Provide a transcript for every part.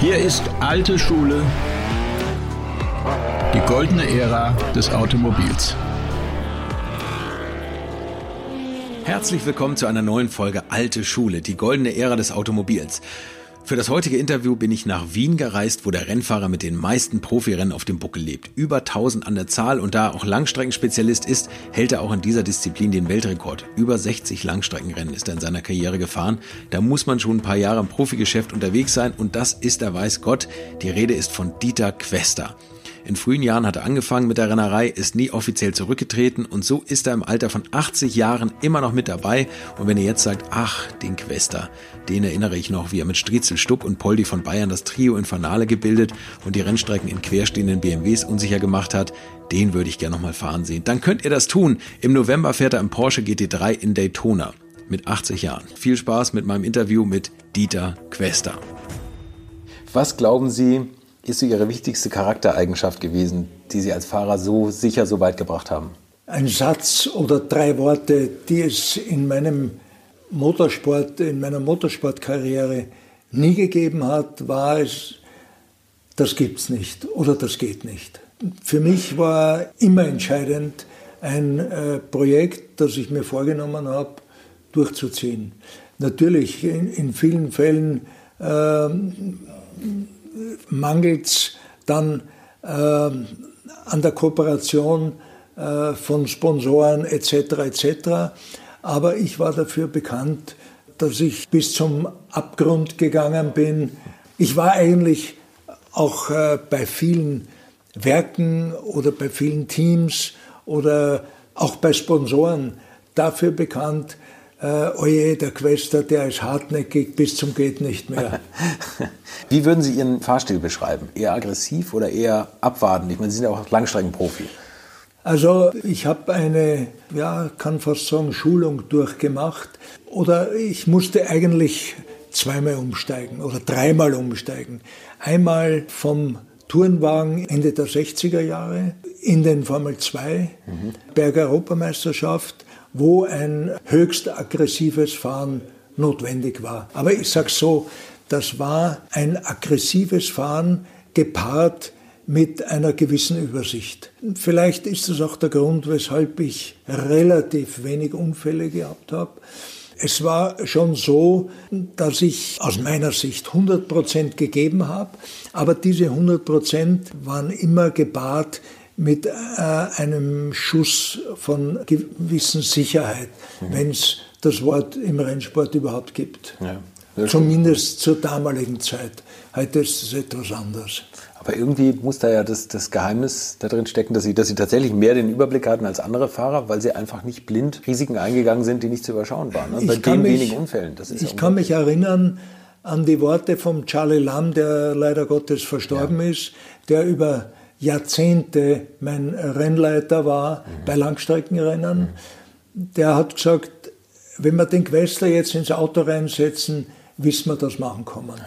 Hier ist alte Schule, die goldene Ära des Automobils. Herzlich willkommen zu einer neuen Folge Alte Schule, die goldene Ära des Automobils. Für das heutige Interview bin ich nach Wien gereist, wo der Rennfahrer mit den meisten Profirennen auf dem Buckel lebt. Über 1000 an der Zahl und da er auch Langstreckenspezialist ist, hält er auch in dieser Disziplin den Weltrekord. Über 60 Langstreckenrennen ist er in seiner Karriere gefahren. Da muss man schon ein paar Jahre im Profigeschäft unterwegs sein und das ist er weiß Gott. Die Rede ist von Dieter Quester. In frühen Jahren hat er angefangen mit der Rennerei, ist nie offiziell zurückgetreten und so ist er im Alter von 80 Jahren immer noch mit dabei. Und wenn ihr jetzt sagt, ach, den Quester, den erinnere ich noch, wie er mit Striezel Stuck und Poldi von Bayern das Trio Infernale gebildet und die Rennstrecken in querstehenden BMWs unsicher gemacht hat, den würde ich gerne nochmal fahren sehen. Dann könnt ihr das tun. Im November fährt er im Porsche GT3 in Daytona mit 80 Jahren. Viel Spaß mit meinem Interview mit Dieter Quester. Was glauben Sie, ist so Ihre wichtigste Charaktereigenschaft gewesen, die Sie als Fahrer so sicher so weit gebracht haben? Ein Satz oder drei Worte, die es in meinem Motorsport, in meiner Motorsportkarriere nie gegeben hat, war es, das gibt's nicht oder das geht nicht. Für mich war immer entscheidend, ein äh, Projekt, das ich mir vorgenommen habe, durchzuziehen. Natürlich in, in vielen Fällen äh, mangelt es dann äh, an der Kooperation äh, von Sponsoren etc. etc. Aber ich war dafür bekannt, dass ich bis zum Abgrund gegangen bin. Ich war eigentlich auch äh, bei vielen Werken oder bei vielen Teams oder auch bei Sponsoren dafür bekannt, äh, oje, der Quester, der ist hartnäckig bis zum geht nicht mehr. Wie würden Sie Ihren Fahrstil beschreiben? Eher aggressiv oder eher abwartend? Ich meine, Sie sind ja auch Langstreckenprofi. Also ich habe eine, ja, kann fast sagen, Schulung durchgemacht. Oder ich musste eigentlich zweimal umsteigen oder dreimal umsteigen. Einmal vom Tourenwagen Ende der 60er Jahre in den Formel 2 mhm. Bergeuropameisterschaft wo ein höchst aggressives Fahren notwendig war. Aber ich sage so, das war ein aggressives Fahren gepaart mit einer gewissen Übersicht. Vielleicht ist das auch der Grund, weshalb ich relativ wenig Unfälle gehabt habe. Es war schon so, dass ich aus meiner Sicht 100 Prozent gegeben habe, aber diese 100 Prozent waren immer gepaart mit äh, einem Schuss von gewissen Sicherheit, mhm. wenn es das Wort im Rennsport überhaupt gibt. Ja, Zumindest zur damaligen Zeit. Heute ist es etwas anders. Aber irgendwie muss da ja das, das Geheimnis da drin stecken, dass sie, dass sie tatsächlich mehr den Überblick hatten als andere Fahrer, weil sie einfach nicht blind Risiken eingegangen sind, die nicht zu überschauen waren. Ne? Bei den mich, wenigen Unfällen. ich ja kann mich erinnern an die Worte von Charlie Lamb, der leider Gottes verstorben ja. ist, der über Jahrzehnte mein Rennleiter war mhm. bei Langstreckenrennen, mhm. der hat gesagt, wenn wir den Quester jetzt ins Auto reinsetzen, wissen wir, dass wir ankommen.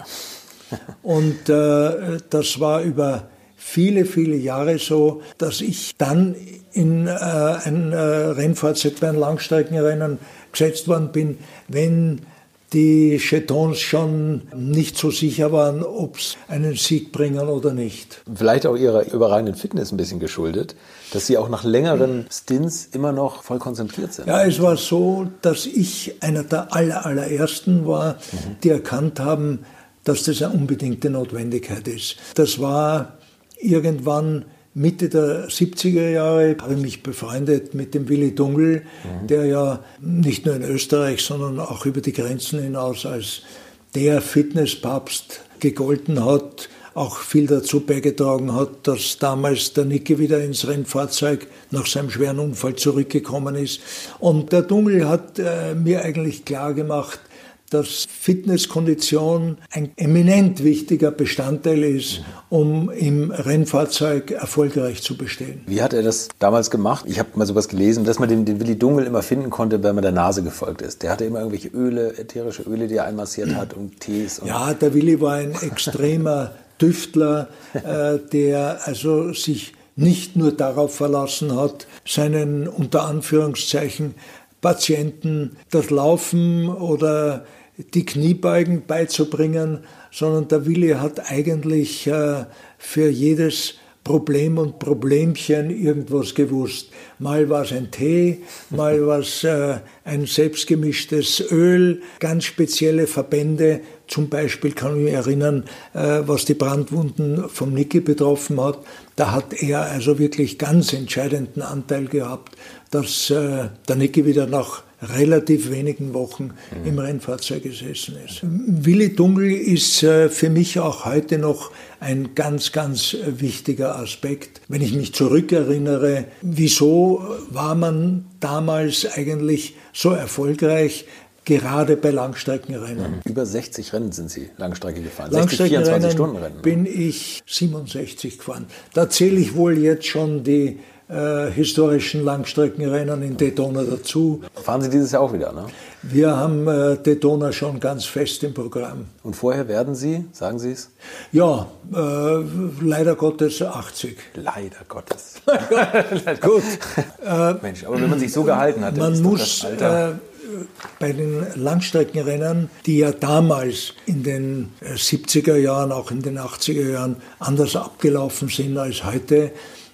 Und äh, das war über viele, viele Jahre so, dass ich dann in äh, ein äh, Rennfahrzeug bei einem Langstreckenrennen gesetzt worden bin, wenn die Chetons schon nicht so sicher waren, ob es einen Sieg bringen oder nicht. Vielleicht auch ihrer überragenden Fitness ein bisschen geschuldet, dass sie auch nach längeren Stints immer noch voll konzentriert sind. Ja, es war so, dass ich einer der aller, allerersten war, mhm. die erkannt haben, dass das eine unbedingte Notwendigkeit ist. Das war irgendwann Mitte der 70er Jahre habe ich mich befreundet mit dem Willi Dungel, mhm. der ja nicht nur in Österreich, sondern auch über die Grenzen hinaus als der Fitnesspapst gegolten hat, auch viel dazu beigetragen hat, dass damals der Nicke wieder ins Rennfahrzeug nach seinem schweren Unfall zurückgekommen ist. Und der Dungel hat äh, mir eigentlich klar gemacht, dass Fitnesskondition ein eminent wichtiger Bestandteil ist, um im Rennfahrzeug erfolgreich zu bestehen. Wie hat er das damals gemacht? Ich habe mal sowas gelesen, dass man den, den Willi Dungel immer finden konnte, wenn man der Nase gefolgt ist. Der hatte immer irgendwelche Öle, ätherische Öle, die er einmassiert hat und Tees. Und ja, der Willi war ein extremer Tüftler, äh, der also sich nicht nur darauf verlassen hat, seinen unter Anführungszeichen Patienten das Laufen oder die Kniebeugen beizubringen, sondern der Willi hat eigentlich äh, für jedes Problem und Problemchen irgendwas gewusst. Mal war es ein Tee, mal war es äh, ein selbstgemischtes Öl, ganz spezielle Verbände. Zum Beispiel kann ich mich erinnern, äh, was die Brandwunden vom Niki betroffen hat. Da hat er also wirklich ganz entscheidenden Anteil gehabt, dass äh, der Niki wieder nach relativ wenigen Wochen mhm. im Rennfahrzeug gesessen ist. Willi Dungel ist äh, für mich auch heute noch ein ganz, ganz wichtiger Aspekt. Wenn ich mich zurückerinnere, wieso war man damals eigentlich so erfolgreich? Gerade bei Langstreckenrennen. Mhm. Über 60 Rennen sind Sie Langstrecke gefahren. 60 24 Stunden Rennen. Bin ich 67 gefahren. Da zähle ich wohl jetzt schon die äh, historischen Langstreckenrennen in Daytona dazu. Fahren Sie dieses Jahr auch wieder, ne? Wir haben äh, Daytona schon ganz fest im Programm. Und vorher werden Sie, sagen Sie es? Ja, äh, leider Gottes 80. Leider Gottes. Gut. Äh, Mensch, aber wenn man sich so gehalten hat, man muss äh, bei den Langstreckenrennen, die ja damals in den 70er äh, Jahren, auch in den 80er Jahren anders abgelaufen sind als heute,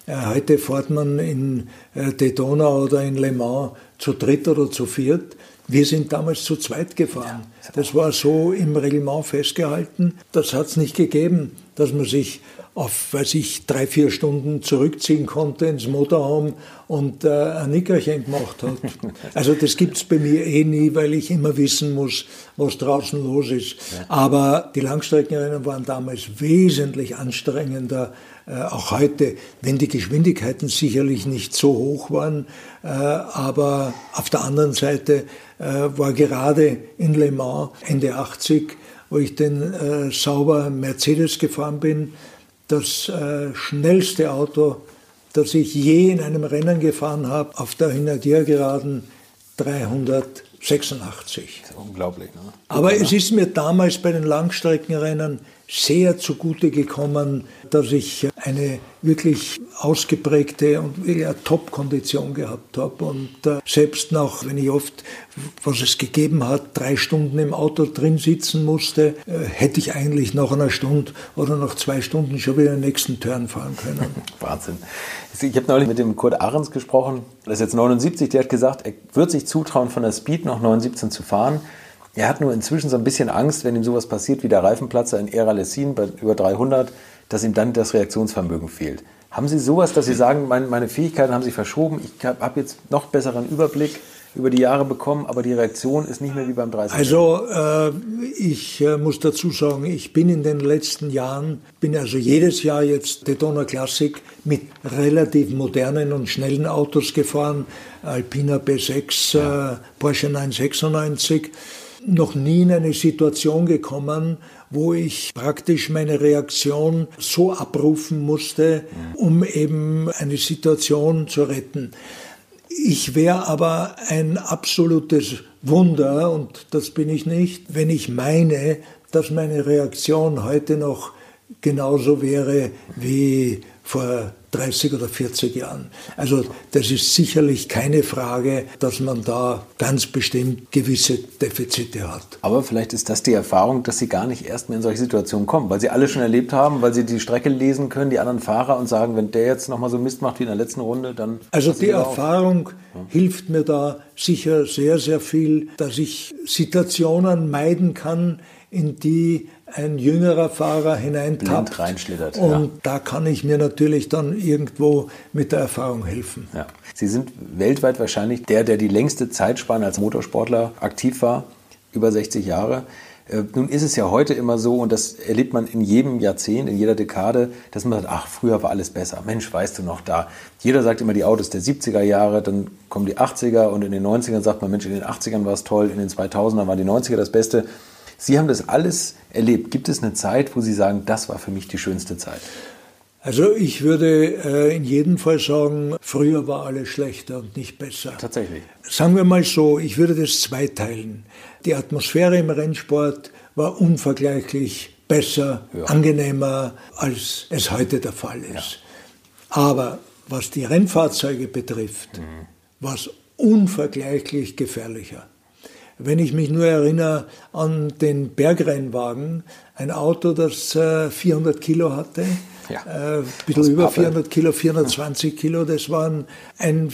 heute fährt man in äh, Daytona oder in Le Mans zu dritt oder zu viert. Wir sind damals zu zweit gefahren. Das war so im Reglement festgehalten. Das hat es nicht gegeben, dass man sich auf, weiß ich, drei, vier Stunden zurückziehen konnte ins Motorhome und äh, ein Nickerchen gemacht hat. Also das gibt es bei mir eh nie, weil ich immer wissen muss, was draußen los ist. Aber die Langstreckenrennen waren damals wesentlich anstrengender äh, auch heute, wenn die Geschwindigkeiten sicherlich nicht so hoch waren, äh, aber auf der anderen Seite äh, war gerade in Le Mans Ende 80, wo ich den sauber Mercedes gefahren bin, das schnellste Auto, das ich je in einem Rennen gefahren habe, auf der Hintergeraden 386. Das ist unglaublich. Ne? Aber es ist mir damals bei den Langstreckenrennen sehr zugute gekommen, dass ich eine wirklich ausgeprägte und ja, Top-Kondition gehabt habe. Und äh, selbst noch, wenn ich oft, was es gegeben hat, drei Stunden im Auto drin sitzen musste, äh, hätte ich eigentlich nach einer Stunde oder nach zwei Stunden schon wieder den nächsten Turn fahren können. Wahnsinn. Ich habe neulich mit dem Kurt Ahrens gesprochen, der ist jetzt 79, der hat gesagt, er wird sich zutrauen, von der Speed noch 79 zu fahren. Er hat nur inzwischen so ein bisschen Angst, wenn ihm sowas passiert wie der Reifenplatzer in Era Lessin bei über 300, dass ihm dann das Reaktionsvermögen fehlt. Haben Sie sowas, dass Sie sagen, meine, meine Fähigkeiten haben sich verschoben, ich habe hab jetzt noch besseren Überblick über die Jahre bekommen, aber die Reaktion ist nicht mehr wie beim 30. Also äh, ich äh, muss dazu sagen, ich bin in den letzten Jahren, bin also jedes Jahr jetzt Daytona Classic mit relativ modernen und schnellen Autos gefahren, Alpina B6, ja. äh, Porsche 996 noch nie in eine Situation gekommen, wo ich praktisch meine Reaktion so abrufen musste, um eben eine Situation zu retten. Ich wäre aber ein absolutes Wunder, und das bin ich nicht, wenn ich meine, dass meine Reaktion heute noch genauso wäre wie vor 30 oder 40 Jahren. Also das ist sicherlich keine Frage, dass man da ganz bestimmt gewisse Defizite hat. Aber vielleicht ist das die Erfahrung, dass Sie gar nicht erst mehr in solche Situationen kommen, weil Sie alle schon erlebt haben, weil Sie die Strecke lesen können, die anderen Fahrer und sagen, wenn der jetzt nochmal so Mist macht wie in der letzten Runde, dann... Also die Erfahrung ja. hilft mir da sicher sehr, sehr viel, dass ich Situationen meiden kann, in die ein jüngerer Fahrer hineintappt. reinschlittert. Und ja. da kann ich mir natürlich dann irgendwo mit der Erfahrung helfen. Ja. Sie sind weltweit wahrscheinlich der, der die längste Zeitspanne als Motorsportler aktiv war, über 60 Jahre. Äh, nun ist es ja heute immer so, und das erlebt man in jedem Jahrzehnt, in jeder Dekade, dass man sagt, ach, früher war alles besser. Mensch, weißt du noch da. Jeder sagt immer die Autos der 70er Jahre, dann kommen die 80er und in den 90ern sagt man, Mensch, in den 80ern war es toll, in den 2000ern waren die 90er das Beste. Sie haben das alles erlebt. Gibt es eine Zeit, wo Sie sagen, das war für mich die schönste Zeit? Also ich würde äh, in jedem Fall sagen, früher war alles schlechter und nicht besser. Tatsächlich. Sagen wir mal so, ich würde das zweiteilen. Die Atmosphäre im Rennsport war unvergleichlich besser, ja. angenehmer, als es heute der Fall ist. Ja. Aber was die Rennfahrzeuge betrifft, mhm. war es unvergleichlich gefährlicher. Wenn ich mich nur erinnere an den Bergrennwagen, ein Auto, das äh, 400 Kilo hatte, ja. äh, ein bisschen das über Pappe. 400 Kilo, 420 Kilo, das war ein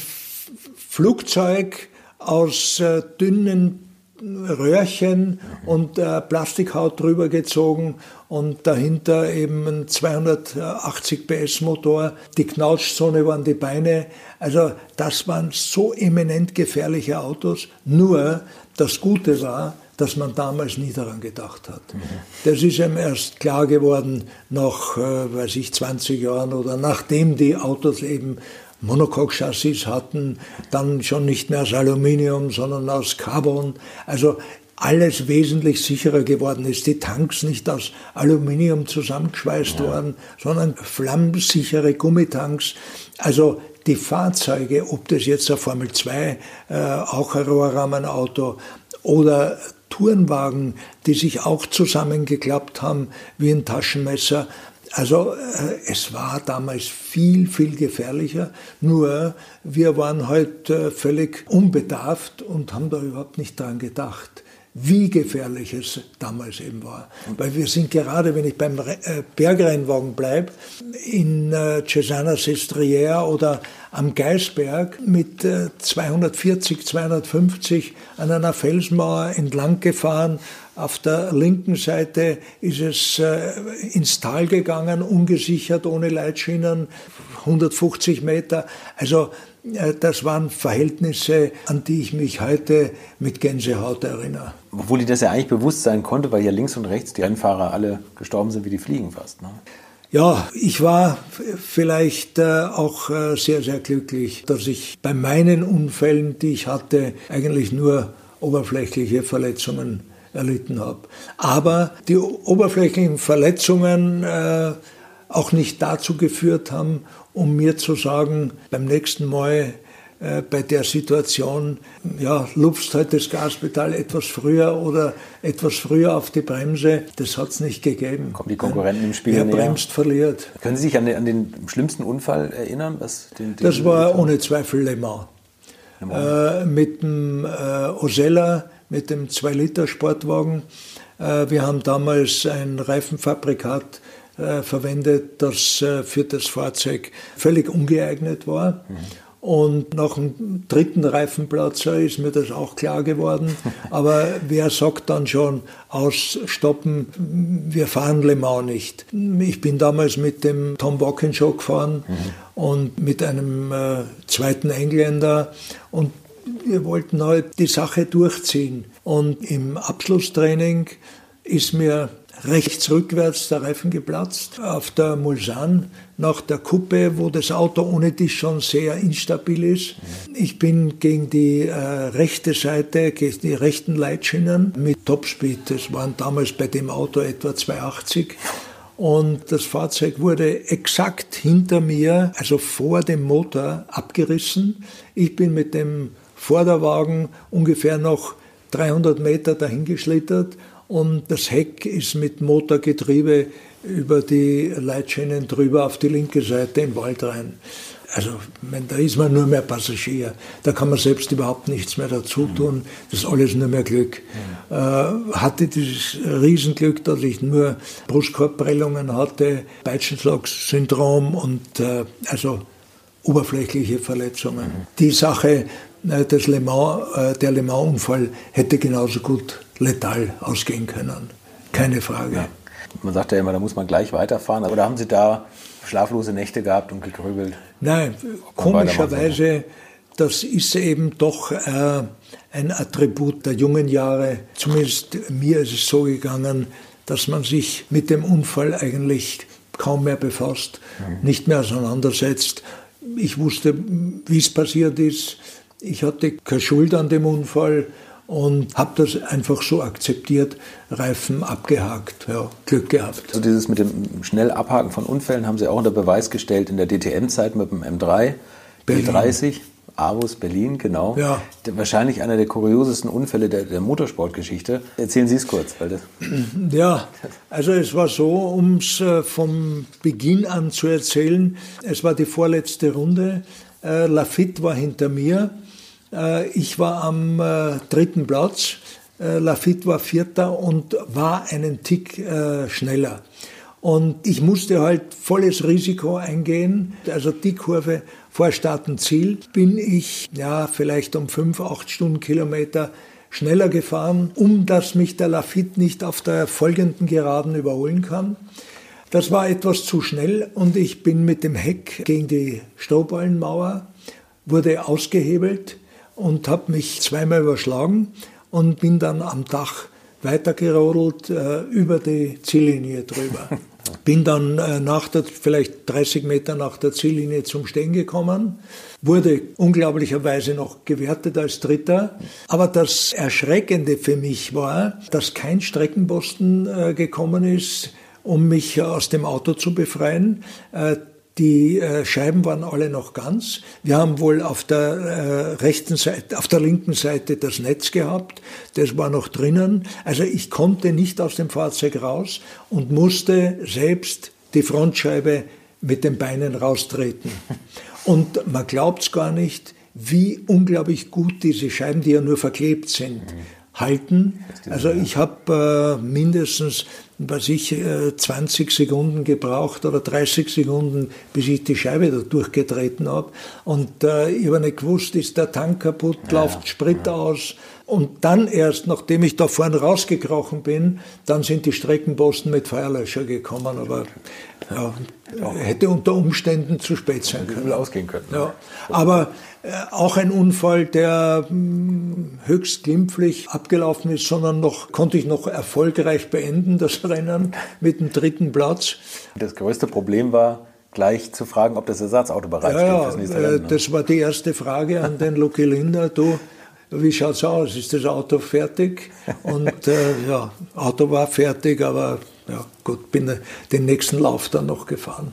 Flugzeug aus äh, dünnen Röhrchen und äh, Plastikhaut drüber gezogen und dahinter eben ein 280 PS Motor. Die Knautschzone waren die Beine. Also das waren so eminent gefährliche Autos. Nur das Gute war, dass man damals nie daran gedacht hat. Mhm. Das ist ihm erst klar geworden nach, äh, weiß ich, 20 Jahren oder nachdem die Autos eben Monocoque-Chassis hatten, dann schon nicht mehr aus Aluminium, sondern aus Carbon. Also alles wesentlich sicherer geworden ist. Die Tanks nicht aus Aluminium zusammengeschweißt ja. worden, sondern flammensichere Gummitanks. Also die Fahrzeuge, ob das jetzt ein Formel 2, äh, auch ein Rohrrahmenauto oder Tourenwagen, die sich auch zusammengeklappt haben wie ein Taschenmesser, also äh, es war damals viel, viel gefährlicher, nur wir waren halt äh, völlig unbedarft und haben da überhaupt nicht dran gedacht wie gefährlich es damals eben war. Weil wir sind gerade, wenn ich beim äh, Bergrennwagen bleibe, in Cesana Sestriere oder am Geisberg mit 240, äh, 250 an einer Felsmauer entlang gefahren. Auf der linken Seite ist es ins Tal gegangen, ungesichert, ohne Leitschienen, 150 Meter. Also das waren Verhältnisse, an die ich mich heute mit Gänsehaut erinnere. Obwohl ich das ja eigentlich bewusst sein konnte, weil ja links und rechts die Rennfahrer alle gestorben sind wie die Fliegen fast. Ne? Ja, ich war vielleicht äh, auch äh, sehr, sehr glücklich, dass ich bei meinen Unfällen, die ich hatte, eigentlich nur oberflächliche Verletzungen erlitten habe. Aber die oberflächlichen Verletzungen äh, auch nicht dazu geführt haben, um mir zu sagen, beim nächsten Mal äh, bei der Situation, ja, lupfst halt das Gaspedal etwas früher oder etwas früher auf die Bremse. Das hat es nicht gegeben. Kommen die Konkurrenten im Spiel Wer näher. bremst, verliert. Können Sie sich an den, an den schlimmsten Unfall erinnern? Was den, den das war ohne Zweifel Le Mans. Le Mans. Äh, mit dem äh, Osella, mit dem 2-Liter-Sportwagen. Äh, wir haben damals ein Reifenfabrikat äh, verwendet, das äh, für das Fahrzeug völlig ungeeignet war. Mhm. Und nach dem dritten Reifenplatzer ist mir das auch klar geworden. Aber wer sagt dann schon, ausstoppen, wir fahren Le Mans nicht. Ich bin damals mit dem Tom Walkinshaw gefahren mhm. und mit einem äh, zweiten Engländer und wir wollten halt die Sache durchziehen. Und im Abschlusstraining ist mir rechts rückwärts der Reifen geplatzt auf der Mulsanne nach der Kuppe, wo das Auto ohne dich schon sehr instabil ist. Ich bin gegen die äh, rechte Seite, gegen die rechten Leitschienen mit Topspeed. Das waren damals bei dem Auto etwa 280. Und das Fahrzeug wurde exakt hinter mir, also vor dem Motor, abgerissen. Ich bin mit dem Vorderwagen ungefähr noch 300 Meter dahingeschlittert und das Heck ist mit Motorgetriebe über die Leitschienen drüber auf die linke Seite in den Wald rein. Also da ist man nur mehr Passagier. Da kann man selbst überhaupt nichts mehr dazu tun. Das ist alles nur mehr Glück. Äh, hatte dieses Riesenglück, dass ich nur Brustkorbprellungen hatte, Peitschenschlagssyndrom und äh, also oberflächliche Verletzungen. Die Sache des Le Mans, äh, der Le Mans-Unfall hätte genauso gut letal ausgehen können. Keine Frage. Ja. Man sagt ja immer, da muss man gleich weiterfahren. Oder haben Sie da schlaflose Nächte gehabt und gegrübelt? Nein, komischerweise, das ist eben doch äh, ein Attribut der jungen Jahre. Zumindest mir ist es so gegangen, dass man sich mit dem Unfall eigentlich kaum mehr befasst, mhm. nicht mehr auseinandersetzt. Ich wusste, wie es passiert ist. Ich hatte keine Schuld an dem Unfall und habe das einfach so akzeptiert, Reifen abgehakt, ja, Glück gehabt. Also dieses mit dem schnell Abhaken von Unfällen haben Sie auch unter Beweis gestellt in der DTM-Zeit mit dem M3, Berlin. B30, Avus Berlin, genau. Ja. Wahrscheinlich einer der kuriosesten Unfälle der, der Motorsportgeschichte. Erzählen Sie es kurz. Weil das ja, also es war so, um es äh, vom Beginn an zu erzählen, es war die vorletzte Runde. Äh, Lafitte war hinter mir ich war am äh, dritten Platz, äh, Lafitte war vierter und war einen Tick äh, schneller. Und ich musste halt volles Risiko eingehen. Also die Kurve vor Ziel bin ich ja vielleicht um fünf, acht Stundenkilometer schneller gefahren, um dass mich der Lafitte nicht auf der folgenden Geraden überholen kann. Das war etwas zu schnell und ich bin mit dem Heck gegen die Strohballenmauer, wurde ausgehebelt und habe mich zweimal überschlagen und bin dann am Dach weitergerodelt äh, über die Ziellinie drüber. Bin dann äh, nach der, vielleicht 30 Meter nach der Ziellinie zum Stehen gekommen, wurde unglaublicherweise noch gewertet als Dritter. Aber das Erschreckende für mich war, dass kein Streckenposten äh, gekommen ist, um mich aus dem Auto zu befreien. Die äh, Scheiben waren alle noch ganz. Wir haben wohl auf der äh, rechten Seite, auf der linken Seite das Netz gehabt. Das war noch drinnen. Also ich konnte nicht aus dem Fahrzeug raus und musste selbst die Frontscheibe mit den Beinen raustreten. Und man glaubt es gar nicht, wie unglaublich gut diese Scheiben, die ja nur verklebt sind, halten. Also ich habe äh, mindestens was ich, 20 äh, Sekunden gebraucht oder 30 Sekunden, bis ich die Scheibe da durchgetreten habe. Und äh, ich habe nicht gewusst, ist der Tank kaputt, ja, läuft Sprit ja. aus. Und dann erst, nachdem ich da vorne rausgekrochen bin, dann sind die Streckenposten mit Feuerlöscher gekommen. Aber ja, hätte unter Umständen zu spät sein können. ausgehen können. Ja. Aber äh, auch ein Unfall, der hm, höchst glimpflich abgelaufen ist, sondern noch konnte ich noch erfolgreich beenden, das Rennen mit dem dritten Platz. Das größte Problem war, gleich zu fragen, ob das Ersatzauto bereitsteht ja, fürs nächste Rennen. Ne? Das war die erste Frage an den Lucky Linder. Du, wie schaut's aus? Ist das Auto fertig? Und äh, ja, Auto war fertig, aber ja, gut, bin den nächsten Lauf dann noch gefahren.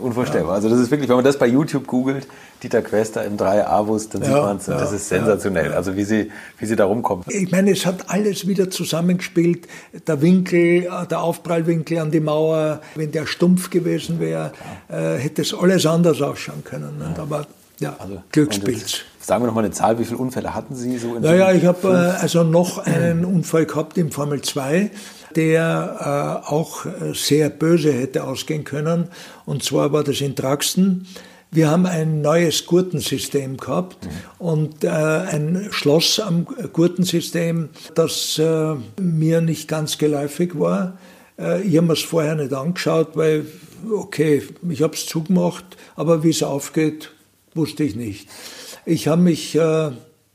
Unvorstellbar. Ja. Also das ist wirklich, wenn man das bei YouTube googelt, Dieter Quester im 3 Avus, dann sieht man es. Ja, das ist sensationell. Also wie sie, wie sie da rumkommen. Ich meine, es hat alles wieder zusammengespielt. Der Winkel, der Aufprallwinkel an die Mauer, wenn der stumpf gewesen wäre, äh, hätte es alles anders ausschauen können. Ne? Aber ja, also, Glücksspiels. Sagen wir noch mal eine Zahl, wie viele Unfälle hatten Sie so in Naja, ich habe äh, also noch einen Unfall gehabt im Formel 2 der äh, auch sehr böse hätte ausgehen können. Und zwar war das in Traxten. Wir haben ein neues Gurtensystem gehabt mhm. und äh, ein Schloss am Gurtensystem, das äh, mir nicht ganz geläufig war. Äh, ich habe mir es vorher nicht angeschaut, weil, okay, ich habe es zugemacht, aber wie es aufgeht, wusste ich nicht. Ich habe mich äh,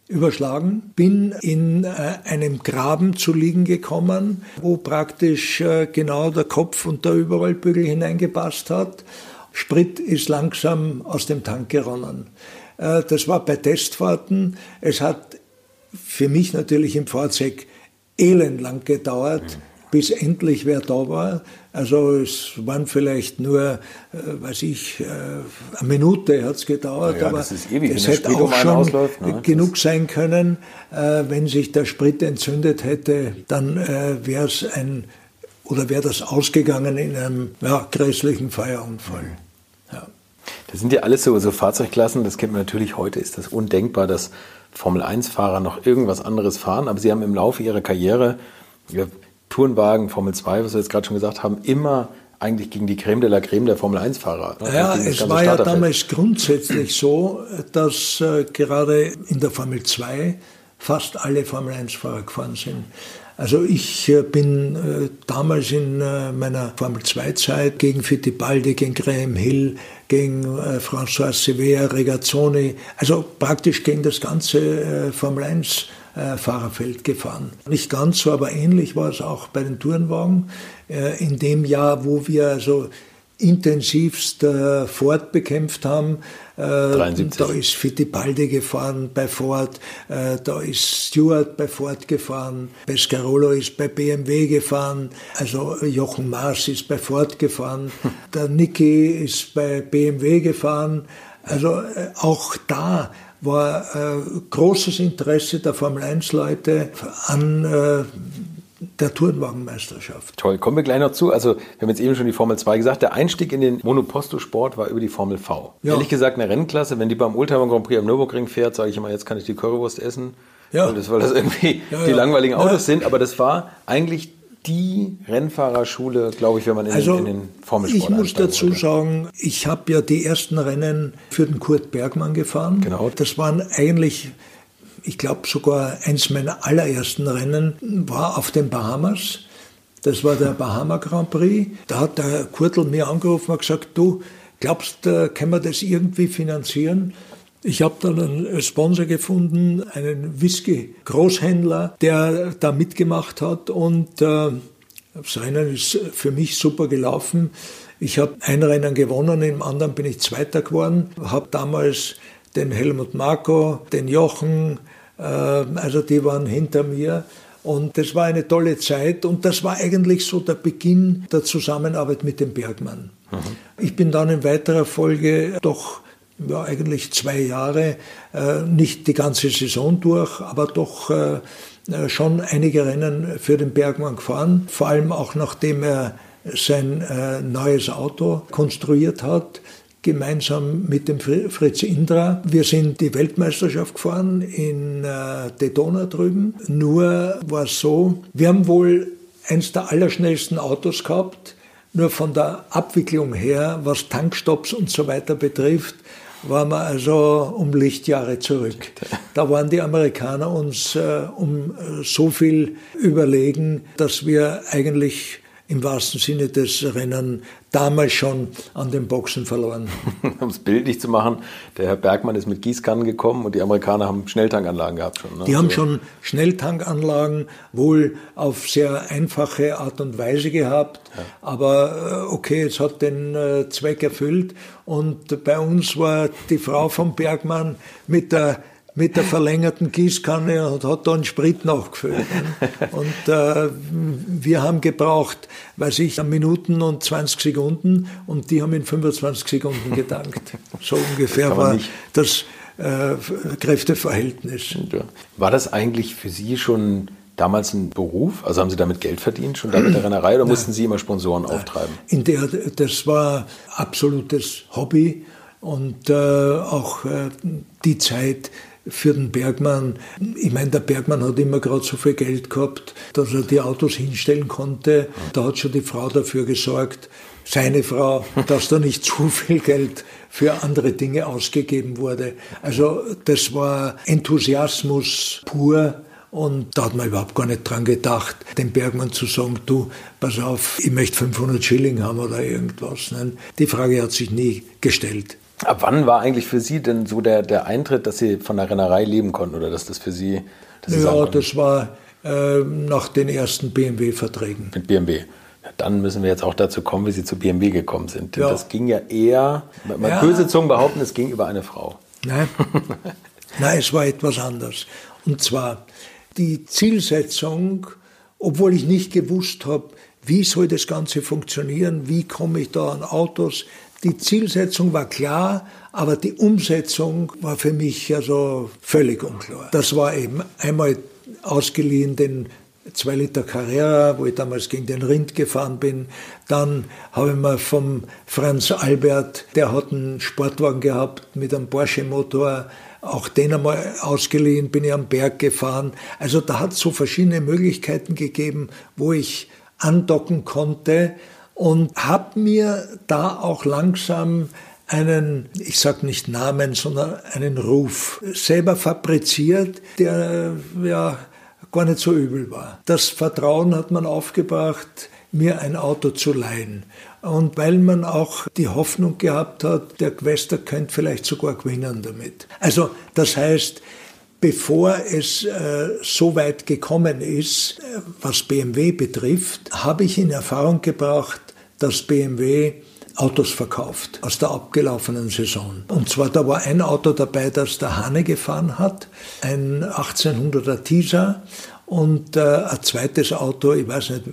überschlagen, bin in äh, einem Graben zu liegen gekommen, wo praktisch äh, genau der Kopf und der Überrollbügel hineingepasst hat. Sprit ist langsam aus dem Tank geronnen. Äh, das war bei Testfahrten. Es hat für mich natürlich im Fahrzeug elendlang gedauert. Mhm bis endlich wer da war. Also es waren vielleicht nur, äh, weiß ich, äh, eine Minute hat es gedauert, ja, aber es hätte auch schon ausläuft, ne? genug sein können, äh, wenn sich der Sprit entzündet hätte, dann äh, wäre es ein oder wäre das ausgegangen in einem ja, grässlichen Feuerunfall. Ja. Das sind ja alles so, so Fahrzeugklassen, das kennt man natürlich heute, ist das undenkbar, dass Formel-1-Fahrer noch irgendwas anderes fahren, aber sie haben im Laufe ihrer Karriere ja, Tourenwagen, Formel 2, was wir jetzt gerade schon gesagt haben, immer eigentlich gegen die Creme de la Creme der Formel 1-Fahrer. Ne? Ja, es war ja damals grundsätzlich so, dass äh, gerade in der Formel 2 fast alle Formel 1-Fahrer gefahren sind. Also ich äh, bin äh, damals in äh, meiner Formel 2-Zeit gegen Fittipaldi, gegen Graham Hill, gegen äh, François Sevilla, Regazzoni, also praktisch gegen das ganze äh, Formel 1 äh, Fahrerfeld gefahren. Nicht ganz so, aber ähnlich war es auch bei den Tourenwagen. Äh, in dem Jahr, wo wir also intensivst äh, Ford bekämpft haben. Äh, da ist Fittipaldi gefahren bei Ford, äh, da ist Stewart bei Ford gefahren, Pescarolo ist bei BMW gefahren, also Jochen Maas ist bei Ford gefahren, der Niki ist bei BMW gefahren. Also äh, auch da war äh, großes Interesse der Formel 1-Leute an äh, der Tourenwagenmeisterschaft. Toll, kommen wir gleich noch zu. Also, wir haben jetzt eben schon die Formel 2 gesagt. Der Einstieg in den Monoposto-Sport war über die Formel V. Ja. Ehrlich gesagt, eine Rennklasse, wenn die beim Oldtimer Grand Prix am Nürburgring fährt, sage ich immer, jetzt kann ich die Currywurst essen. Ja. Weil, das, weil das irgendwie ja, die langweiligen Autos sind. Aber das war eigentlich die Rennfahrerschule, glaube ich, wenn man in, also, den, in den Formelsport Ich muss dazu würde. sagen, ich habe ja die ersten Rennen für den Kurt Bergmann gefahren. Genau. Das waren eigentlich, ich glaube sogar eins meiner allerersten Rennen war auf den Bahamas. Das war der Bahama Grand Prix. Da hat der Kurtl mir angerufen und gesagt, du, glaubst, du, können wir das irgendwie finanzieren? Ich habe dann einen Sponsor gefunden, einen Whisky-Großhändler, der da mitgemacht hat und äh, das Rennen ist für mich super gelaufen. Ich habe ein Rennen gewonnen, im anderen bin ich Zweiter geworden, habe damals den Helmut Marko, den Jochen, äh, also die waren hinter mir. Und das war eine tolle Zeit und das war eigentlich so der Beginn der Zusammenarbeit mit dem Bergmann. Mhm. Ich bin dann in weiterer Folge doch ja, eigentlich zwei Jahre, äh, nicht die ganze Saison durch, aber doch äh, äh, schon einige Rennen für den Bergmann gefahren, vor allem auch nachdem er sein äh, neues Auto konstruiert hat, gemeinsam mit dem Fritz Indra. Wir sind die Weltmeisterschaft gefahren in äh, Daytona drüben. Nur war es so, wir haben wohl eins der allerschnellsten Autos gehabt, nur von der Abwicklung her, was Tankstops und so weiter betrifft, waren wir also um Lichtjahre zurück. Da waren die Amerikaner uns äh, um äh, so viel überlegen, dass wir eigentlich im wahrsten Sinne des Rennen damals schon an den Boxen verloren. um es bildlich zu machen, der Herr Bergmann ist mit Gießkannen gekommen und die Amerikaner haben Schnelltankanlagen gehabt schon. Ne? Die haben schon Schnelltankanlagen, wohl auf sehr einfache Art und Weise gehabt, ja. aber äh, okay, es hat den äh, Zweck erfüllt und bei uns war die Frau vom Bergmann mit der mit der verlängerten Gießkanne und hat dann Sprit nachgefüllt. Und äh, wir haben gebraucht, weiß ich, Minuten und 20 Sekunden und die haben in 25 Sekunden gedankt. So ungefähr war das äh, Kräfteverhältnis. War das eigentlich für Sie schon damals ein Beruf? Also haben Sie damit Geld verdient, schon da mit der Rennerei, oder mussten Sie immer Sponsoren Nein. auftreiben? In der, das war absolutes Hobby und äh, auch äh, die Zeit, für den Bergmann. Ich meine, der Bergmann hat immer gerade so viel Geld gehabt, dass er die Autos hinstellen konnte. Da hat schon die Frau dafür gesorgt, seine Frau, dass da nicht zu viel Geld für andere Dinge ausgegeben wurde. Also das war Enthusiasmus pur. Und da hat man überhaupt gar nicht dran gedacht, dem Bergmann zu sagen, du, pass auf, ich möchte 500 Schilling haben oder irgendwas. Nein, die Frage hat sich nie gestellt. Ab wann war eigentlich für Sie denn so der, der Eintritt, dass Sie von der Rennerei leben konnten oder dass das für Sie. Sie ja, das war äh, nach den ersten BMW-Verträgen. Mit BMW. Ja, dann müssen wir jetzt auch dazu kommen, wie Sie zu BMW gekommen sind. Ja. Das ging ja eher, mal ja. böse Zungen behaupten, es ging über eine Frau. Nein. Nein, es war etwas anders. Und zwar die Zielsetzung, obwohl ich nicht gewusst habe, wie soll das Ganze funktionieren, wie komme ich da an Autos, die Zielsetzung war klar, aber die Umsetzung war für mich also völlig unklar. Das war eben einmal ausgeliehen den 2 Liter Carrera, wo ich damals gegen den Rind gefahren bin. Dann habe ich mir vom Franz Albert, der hat einen Sportwagen gehabt mit einem Porsche-Motor, auch den einmal ausgeliehen, bin ich am Berg gefahren. Also da hat es so verschiedene Möglichkeiten gegeben, wo ich andocken konnte und habe mir da auch langsam einen, ich sage nicht Namen, sondern einen Ruf selber fabriziert, der ja gar nicht so übel war. Das Vertrauen hat man aufgebracht, mir ein Auto zu leihen. Und weil man auch die Hoffnung gehabt hat, der Quester könnte vielleicht sogar gewinnen damit. Also das heißt, Bevor es äh, so weit gekommen ist, was BMW betrifft, habe ich in Erfahrung gebracht, dass BMW Autos verkauft aus der abgelaufenen Saison. Und zwar, da war ein Auto dabei, das der Hane gefahren hat, ein 1800er Teaser und äh, ein zweites Auto, ich weiß nicht,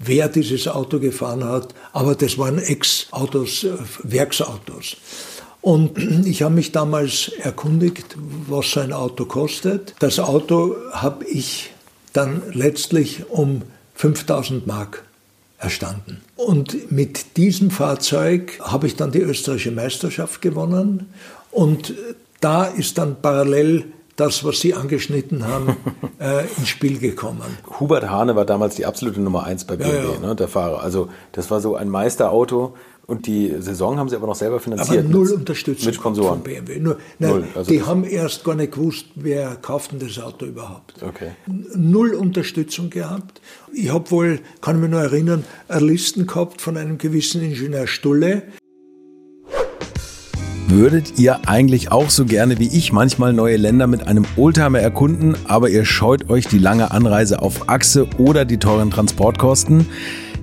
wer dieses Auto gefahren hat, aber das waren Ex-Autos, äh, Werksautos. Und ich habe mich damals erkundigt, was so ein Auto kostet. Das Auto habe ich dann letztlich um 5000 Mark erstanden. Und mit diesem Fahrzeug habe ich dann die österreichische Meisterschaft gewonnen und da ist dann parallel das, was Sie angeschnitten haben, äh, ins Spiel gekommen. Hubert Hane war damals die absolute Nummer eins bei BMW, ja, ja. Ne, der Fahrer. Also das war so ein Meisterauto. Und die Saison haben sie aber noch selber finanziert. Aber null Unterstützung mit Sponsoren. von BMW. Nur, nein, null. Also die haben erst gar nicht gewusst, wer kauft denn das Auto überhaupt. Okay. Null Unterstützung gehabt. Ich habe wohl, kann ich mich noch erinnern, eine Listen gehabt von einem gewissen Ingenieur Stulle, Würdet ihr eigentlich auch so gerne wie ich manchmal neue Länder mit einem Oldtimer erkunden, aber ihr scheut euch die lange Anreise auf Achse oder die teuren Transportkosten?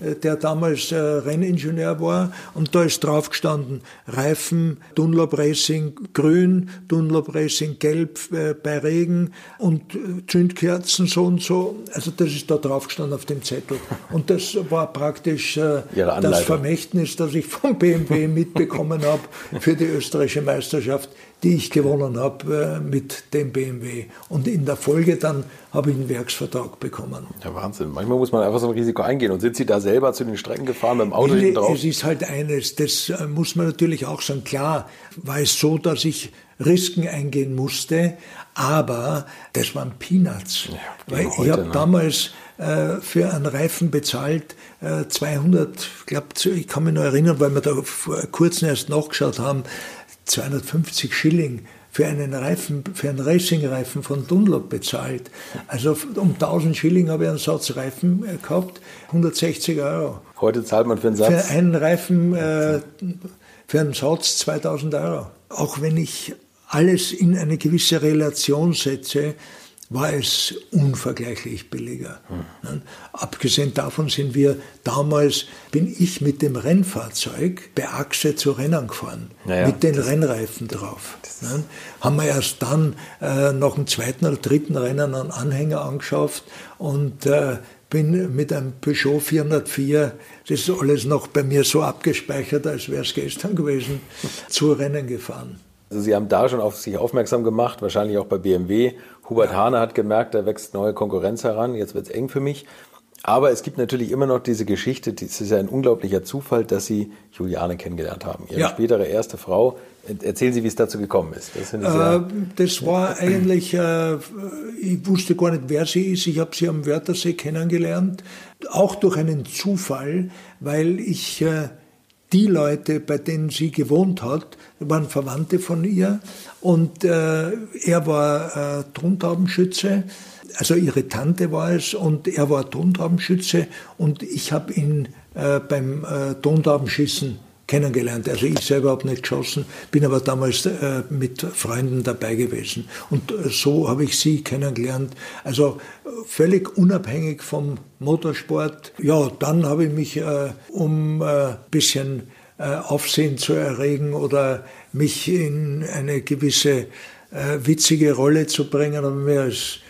Äh, der damals äh, Renningenieur war. Und da ist drauf gestanden, Reifen, Dunlop Racing grün, Dunlop Racing gelb äh, bei Regen und Zündkerzen so und so. Also das ist da drauf gestanden auf dem Zettel. Und das war praktisch das Vermächtnis, das ich vom BMW mitbekommen habe für die österreichische Meisterschaft die ich gewonnen habe äh, mit dem BMW. Und in der Folge dann habe ich einen Werksvertrag bekommen. Ja, Wahnsinn. Manchmal muss man einfach so ein Risiko eingehen. Und sind Sie da selber zu den Strecken gefahren mit dem Auto hinten drauf? Es ist halt eines, das äh, muss man natürlich auch sagen. Klar war es so, dass ich Risiken eingehen musste, aber das waren Peanuts. Ja, Weil heute, ich habe ne? damals äh, für einen Reifen bezahlt, äh, 200, ich glaube, ich kann mich noch erinnern, weil wir da vor kurzem erst nachgeschaut haben, 250 Schilling für einen Reifen, für einen Racing-Reifen von Dunlop bezahlt. Also um 1000 Schilling habe ich einen Satz Reifen äh, gehabt, 160 Euro. Heute zahlt man für einen Satz? Für einen Reifen, äh, für einen Satz 2000 Euro. Auch wenn ich alles in eine gewisse Relation setze, war es unvergleichlich billiger. Hm. Abgesehen davon sind wir damals, bin ich mit dem Rennfahrzeug bei Achse zu Rennen gefahren, naja, mit den Rennreifen drauf. Haben wir erst dann äh, nach dem zweiten oder dritten Rennen einen Anhänger angeschafft und äh, bin mit einem Peugeot 404, das ist alles noch bei mir so abgespeichert, als wäre es gestern gewesen, zu Rennen gefahren. Also Sie haben da schon auf sich aufmerksam gemacht, wahrscheinlich auch bei BMW. Hubert ja. Hane hat gemerkt, da wächst neue Konkurrenz heran, jetzt wird es eng für mich. Aber es gibt natürlich immer noch diese Geschichte, es ist ja ein unglaublicher Zufall, dass Sie Juliane kennengelernt haben, Ihre ja. spätere erste Frau. Erzählen Sie, wie es dazu gekommen ist. Das, äh, das war eigentlich, äh, ich wusste gar nicht, wer sie ist. Ich habe sie am Wörthersee kennengelernt, auch durch einen Zufall, weil ich äh, die Leute, bei denen sie gewohnt hat, waren Verwandte von ihr. Und äh, er war äh, Tontaubenschütze, also ihre Tante war es und er war Tontaubenschütze und ich habe ihn äh, beim äh, Tontaubenschießen kennengelernt. Also ich selber habe nicht geschossen, bin aber damals äh, mit Freunden dabei gewesen. Und äh, so habe ich sie kennengelernt. Also äh, völlig unabhängig vom Motorsport. Ja, dann habe ich mich, äh, um ein äh, bisschen Aufsehen zu erregen oder mich in eine gewisse witzige Rolle zu bringen, habe ich mir als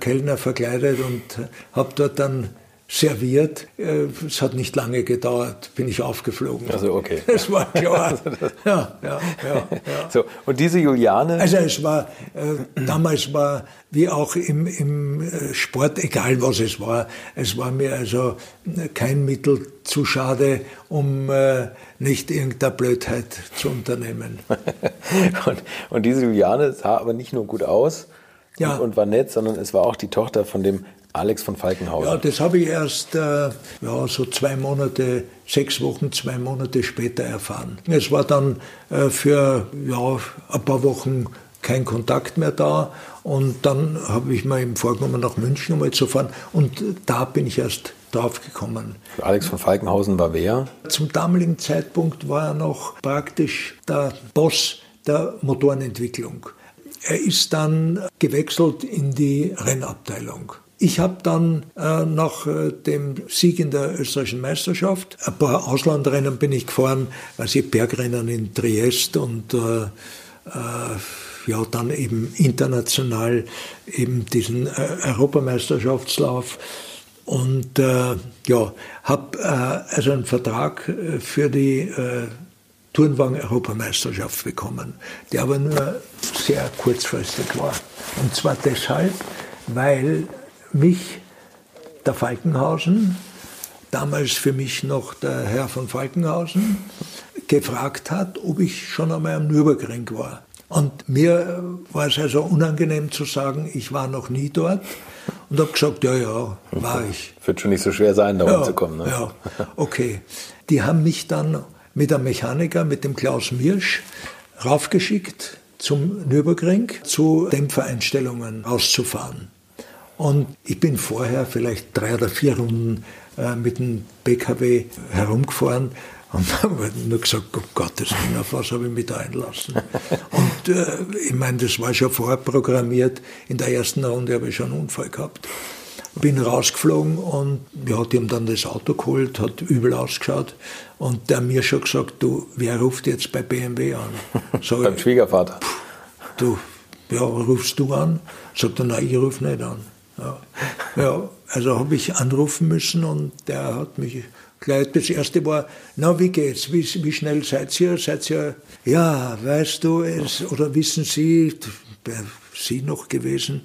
Kellner verkleidet und habe dort dann serviert. Äh, es hat nicht lange gedauert, bin ich aufgeflogen. Also okay. Das war klar. ja, ja, ja, ja. So, und diese Juliane? Also es war, äh, damals war, wie auch im, im äh, Sport, egal was es war, es war mir also kein Mittel zu schade, um äh, nicht irgendeine Blödheit zu unternehmen. und, und diese Juliane sah aber nicht nur gut aus, ja. und, war nett, sondern es war auch die Tochter von dem Alex von Falkenhausen. Ja, das habe ich erst äh, ja, so zwei Monate, sechs Wochen, zwei Monate später erfahren. Es war dann äh, für ja, ein paar Wochen kein Kontakt mehr da und dann habe ich mir eben vorgenommen, nach München einmal zu fahren und da bin ich erst drauf gekommen. Alex von Falkenhausen war wer? Zum damaligen Zeitpunkt war er noch praktisch der Boss der Motorenentwicklung. Er ist dann gewechselt in die Rennabteilung. Ich habe dann äh, nach äh, dem Sieg in der österreichischen Meisterschaft, ein paar Auslandrennen bin ich gefahren, also Bergrennen in Triest und äh, äh, ja, dann eben international eben diesen äh, Europameisterschaftslauf und äh, ja, habe also einen Vertrag für die Turnwagen-Europameisterschaft bekommen, der aber nur sehr kurzfristig war. Und zwar deshalb, weil mich der Falkenhausen, damals für mich noch der Herr von Falkenhausen, gefragt hat, ob ich schon einmal am Nürburgring war. Und mir war es also unangenehm zu sagen, ich war noch nie dort. Und habe gesagt, ja, ja, war ich. Wird schon nicht so schwer sein, da ja, rumzukommen. Ne? Ja, okay. Die haben mich dann mit einem Mechaniker, mit dem Klaus Mirsch, raufgeschickt zum Nürburgring zu Dämpfereinstellungen auszufahren. Und ich bin vorher vielleicht drei oder vier Runden äh, mit dem PKW herumgefahren und habe nur gesagt, oh Gottes Willen, auf was habe ich mich da einlassen? Und äh, ich meine, das war schon vorher programmiert. In der ersten Runde habe ich schon einen Unfall gehabt. Bin rausgeflogen und ja, die haben dann das Auto geholt, hat übel ausgeschaut. Und der hat mir schon gesagt, du, wer ruft jetzt bei BMW an? Sag Beim Schwiegervater. Du, ja, rufst du an? Sagt er, nein, ich rufe nicht an. Ja, ja also habe ich anrufen müssen und der hat mich gleich, das erste war, na, wie geht's? Wie, wie schnell seid ihr? Seid ihr, ja, weißt du es, oder wissen Sie, bei Sie noch gewesen,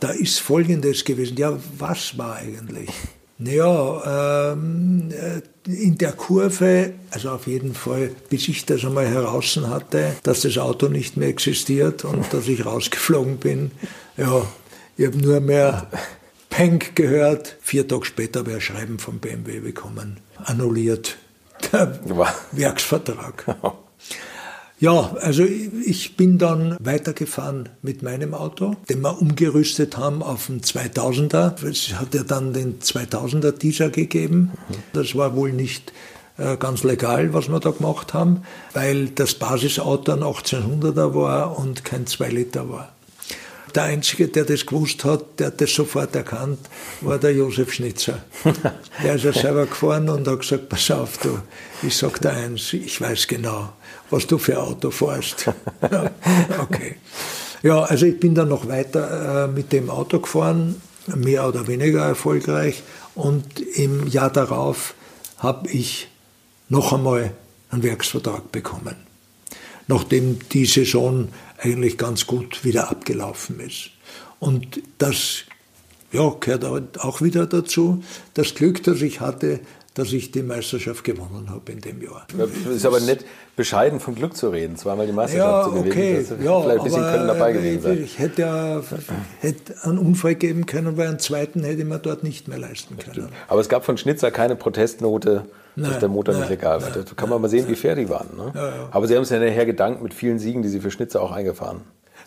da ist Folgendes gewesen. Ja, was war eigentlich? Naja, ähm, äh, in der Kurve, also auf jeden Fall, bis ich das einmal heraus hatte, dass das Auto nicht mehr existiert und dass ich rausgeflogen bin, ja, ich habe nur mehr Peng gehört. Vier Tage später habe ich ein Schreiben vom BMW bekommen. Annulliert. Der Werksvertrag. Ja, also ich bin dann weitergefahren mit meinem Auto, den wir umgerüstet haben auf den 2000er. Es hat ja dann den 2000er Diesel gegeben. Das war wohl nicht äh, ganz legal, was wir da gemacht haben, weil das Basisauto ein 1800er war und kein 2 Liter war. Der Einzige, der das gewusst hat, der hat das sofort erkannt, war der Josef Schnitzer. Der ist ja selber gefahren und hat gesagt, pass auf, du, ich sag dir eins, ich weiß genau, was du für Auto fährst. okay. Ja, also ich bin dann noch weiter äh, mit dem Auto gefahren, mehr oder weniger erfolgreich. Und im Jahr darauf habe ich noch einmal einen Werksvertrag bekommen nachdem die Saison eigentlich ganz gut wieder abgelaufen ist. Und das ja, gehört auch wieder dazu. Das Glück, das ich hatte, dass ich die Meisterschaft gewonnen habe in dem Jahr. Es ist aber nicht bescheiden vom Glück zu reden, zweimal die Meisterschaft ja, zu gewinnen. Okay. Das ja, vielleicht ein bisschen können dabei gewesen sein. Ich hätte ja hätte einen Unfall geben können, weil einen zweiten hätte ich mir dort nicht mehr leisten können. Aber es gab von Schnitzer keine Protestnote Nein, dass der Motor nein, nicht egal war. Da kann man mal sehen, wie fair die waren. Ne? Ja, ja. Aber Sie haben es ja nachher gedankt mit vielen Siegen, die Sie für Schnitzer auch eingefahren.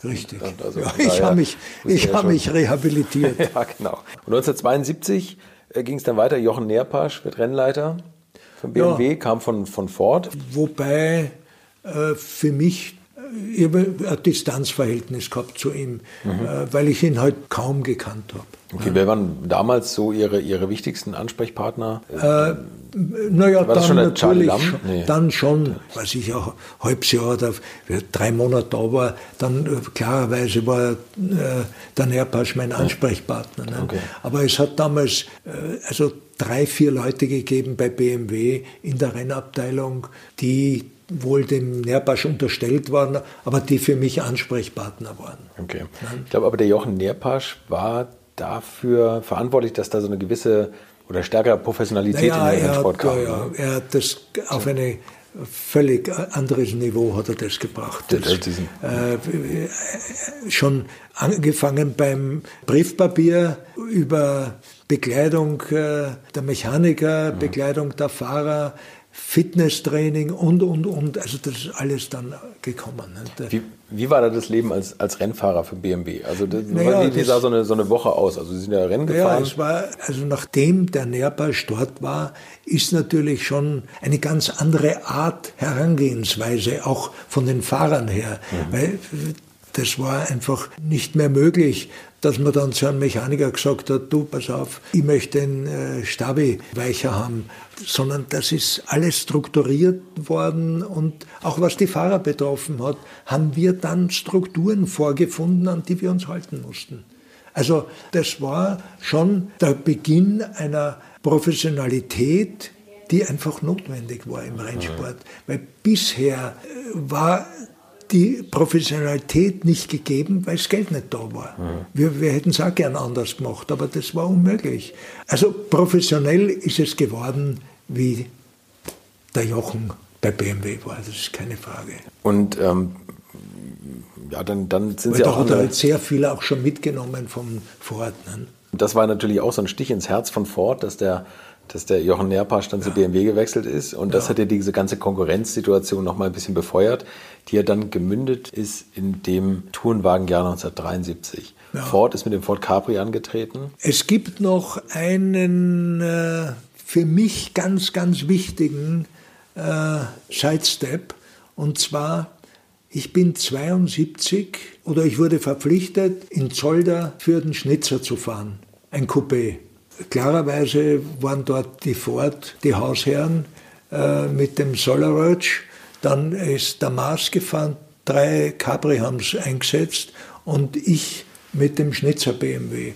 Richtig. Also ja, ich habe mich, ich hab mich rehabilitiert. ja, genau. Und 1972 ging es dann weiter. Jochen Nerpasch wird Rennleiter. von BMW, ja. kam von, von Ford. Wobei äh, für mich ich habe ein Distanzverhältnis gehabt zu ihm, mhm. Äh, weil ich ihn halt kaum gekannt habe. Okay, wer waren damals so Ihre, Ihre wichtigsten Ansprechpartner? Äh, naja, dann schon natürlich, nee. dann schon, weiß ich, ein halbes Jahr oder drei Monate da war, dann äh, klarerweise war äh, der Nerpasch mein Ansprechpartner. Ne? Okay. Aber es hat damals äh, also drei, vier Leute gegeben bei BMW in der Rennabteilung, die wohl dem Nerpasch unterstellt waren, aber die für mich Ansprechpartner waren. Okay. Ich glaube aber, der Jochen Nerpasch war dafür verantwortlich, dass da so eine gewisse oder stärkere Professionalität naja, in den Sport kam. Ja, ja, er hat das auf ein völlig anderes Niveau hat er das gebracht. Das, äh, schon angefangen beim Briefpapier über Bekleidung äh, der Mechaniker, mhm. Bekleidung der Fahrer, Fitnesstraining und, und, und. Also das ist alles dann gekommen. Ne? Wie, wie, war da das Leben als, als Rennfahrer für BMW? Also das, naja, wie, wie sah so eine, so eine Woche aus? Also Sie sind ja Rennen gefahren? Ja, es war, also nachdem der Nährpasch dort war, ist natürlich schon eine ganz andere Art Herangehensweise, auch von den Fahrern her. Mhm. Weil das war einfach nicht mehr möglich, dass man dann zu einem Mechaniker gesagt hat, du, pass auf, ich möchte den äh, Stabi weicher haben, sondern das ist alles strukturiert worden und auch was die Fahrer betroffen hat, haben wir dann Strukturen vorgefunden, an die wir uns halten mussten. Also das war schon der Beginn einer Professionalität, die einfach notwendig war im Rennsport. Weil bisher äh, war die Professionalität nicht gegeben, weil das Geld nicht da war. Mhm. Wir, wir hätten es auch gern anders gemacht, aber das war unmöglich. Also professionell ist es geworden, wie der Jochen bei BMW war, das ist keine Frage. Und ähm, ja, dann, dann sind weil Sie da auch. Da hat er halt sehr viel auch schon mitgenommen vom Ford. Ne? Das war natürlich auch so ein Stich ins Herz von Ford, dass der dass der Jochen Nerpasch dann ja. zu BMW gewechselt ist. Und das ja. hat ja diese ganze Konkurrenzsituation noch mal ein bisschen befeuert, die ja dann gemündet ist in dem Tourenwagenjahr 1973. Ja. Ford ist mit dem Ford Capri angetreten. Es gibt noch einen äh, für mich ganz, ganz wichtigen äh, Sidestep. Und zwar, ich bin 72 oder ich wurde verpflichtet, in Zolder für den Schnitzer zu fahren. Ein Coupé. Klarerweise waren dort die Ford, die Hausherren äh, mit dem Solaroach. Dann ist der Mars gefahren, drei Capri haben es eingesetzt und ich mit dem Schnitzer BMW.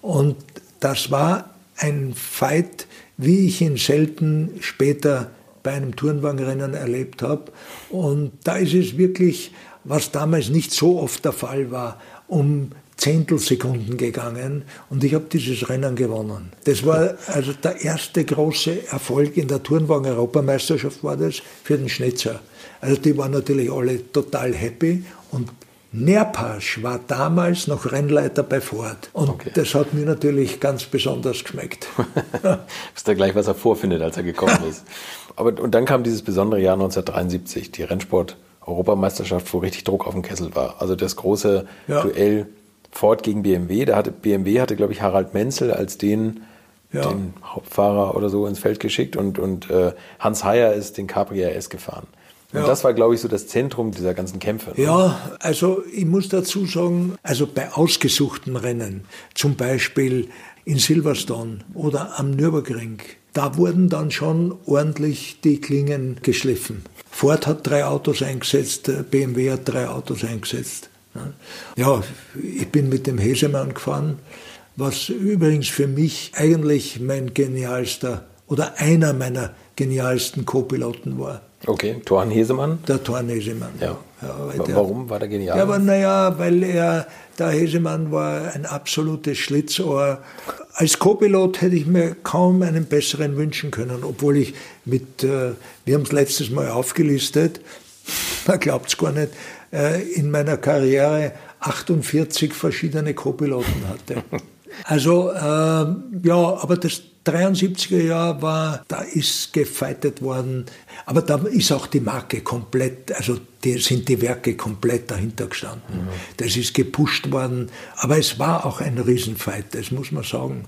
Und das war ein Fight, wie ich ihn selten später bei einem Turnwagenrennen erlebt habe. Und da ist es wirklich, was damals nicht so oft der Fall war, um Zehntelsekunden gegangen und ich habe dieses Rennen gewonnen. Das war also der erste große Erfolg in der Turnwagen-Europameisterschaft war das für den Schnitzer. Also die waren natürlich alle total happy und Nerpasch war damals noch Rennleiter bei Ford. Und okay. das hat mir natürlich ganz besonders geschmeckt. Wisst ihr gleich, was er vorfindet, als er gekommen ist. Aber, und dann kam dieses besondere Jahr 1973, die Rennsport-Europameisterschaft, wo richtig Druck auf dem Kessel war. Also das große ja. Duell Ford gegen BMW. Da hatte BMW hatte, glaube ich, Harald Menzel als den, ja. den Hauptfahrer oder so ins Feld geschickt und, und äh, Hans Heyer ist den Capri RS gefahren. Und ja. das war, glaube ich, so das Zentrum dieser ganzen Kämpfe. Ne? Ja, also ich muss dazu sagen, also bei ausgesuchten Rennen, zum Beispiel in Silverstone oder am Nürburgring, da wurden dann schon ordentlich die Klingen geschliffen. Ford hat drei Autos eingesetzt, BMW hat drei Autos eingesetzt. Ja, ich bin mit dem Hesemann gefahren, was übrigens für mich eigentlich mein genialster oder einer meiner genialsten Co-Piloten war. Okay, Thorn Hesemann? Der Thorn Hesemann. Ja. ja der, Warum war der genial? Ja, aber naja, weil er, der Hesemann war ein absolutes Schlitzohr. Als Co-Pilot hätte ich mir kaum einen besseren wünschen können, obwohl ich mit, äh, wir haben es letztes Mal aufgelistet, man glaubt es gar nicht, in meiner Karriere 48 verschiedene Co-Piloten hatte. Also äh, ja, aber das 73er Jahr war, da ist gefeitet worden, aber da ist auch die Marke komplett, also die, sind die Werke komplett dahinter gestanden. Mhm. Das ist gepusht worden, aber es war auch ein Riesenfight, das muss man sagen.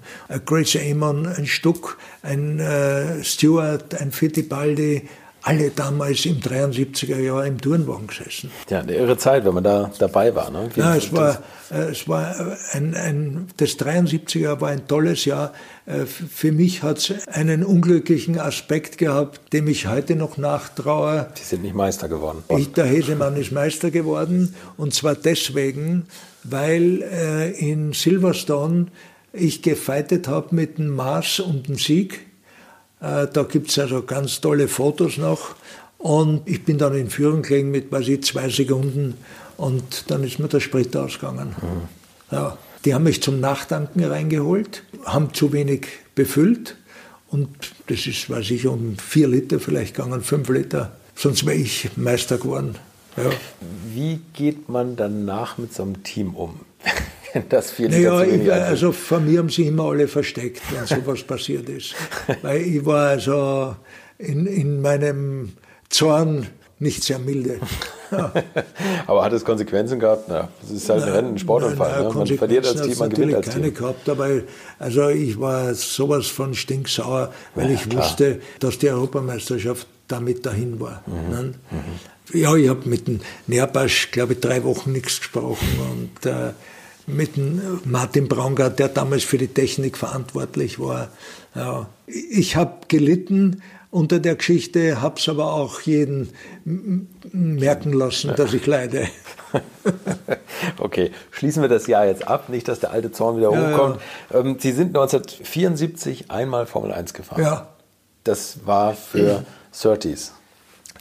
Grace Amon, ein Stuck, ein äh, Stewart, ein Fittipaldi, alle damals im 73er Jahr im Turnwagen gesessen. Ja, eine irre Zeit, wenn man da dabei war. Ne? ja, es war, äh, es war ein, ein, das 73er war ein tolles Jahr. Äh, für mich hat es einen unglücklichen Aspekt gehabt, dem ich heute noch nachtraue. Sie sind nicht Meister geworden. Ich, der Hesemann ist Meister geworden und zwar deswegen, weil äh, in Silverstone ich gefeitet habe mit dem Mars und dem Sieg da gibt es also ganz tolle Fotos noch. Und ich bin dann in Führung gelegen mit, weiß ich, zwei Sekunden und dann ist mir der Sprit ausgegangen. Mhm. Ja, die haben mich zum Nachtanken reingeholt, haben zu wenig befüllt und das ist, weiß ich, um vier Liter vielleicht gegangen, fünf Liter. Sonst wäre ich Meister geworden. Ja. Wie geht man danach mit so einem Team um? das viel naja, ich, also von mir haben sie immer alle versteckt, wenn sowas passiert ist. Weil ich war also in, in meinem Zorn nicht sehr milde. Ja. aber hat es Konsequenzen gehabt? Na, das ist halt ein Rennen, ein Sportunfall. Ne? Man verliert als Team, man gewinnt als keine Team. gehabt, aber also ich war sowas von stinksauer, weil ja, ich klar. wusste, dass die Europameisterschaft damit dahin war. Mhm. Ne? Mhm. Ja, ich habe mit dem Nerbasch, glaube ich, drei Wochen nichts gesprochen und äh, mit Martin Braungart, der damals für die Technik verantwortlich war. Ja. Ich habe gelitten unter der Geschichte, habe es aber auch jeden merken lassen, dass ich leide. okay, schließen wir das Jahr jetzt ab, nicht, dass der alte Zorn wieder ja, hochkommt. Ja. Ähm, Sie sind 1974 einmal Formel 1 gefahren. Ja. Das war für Surtees.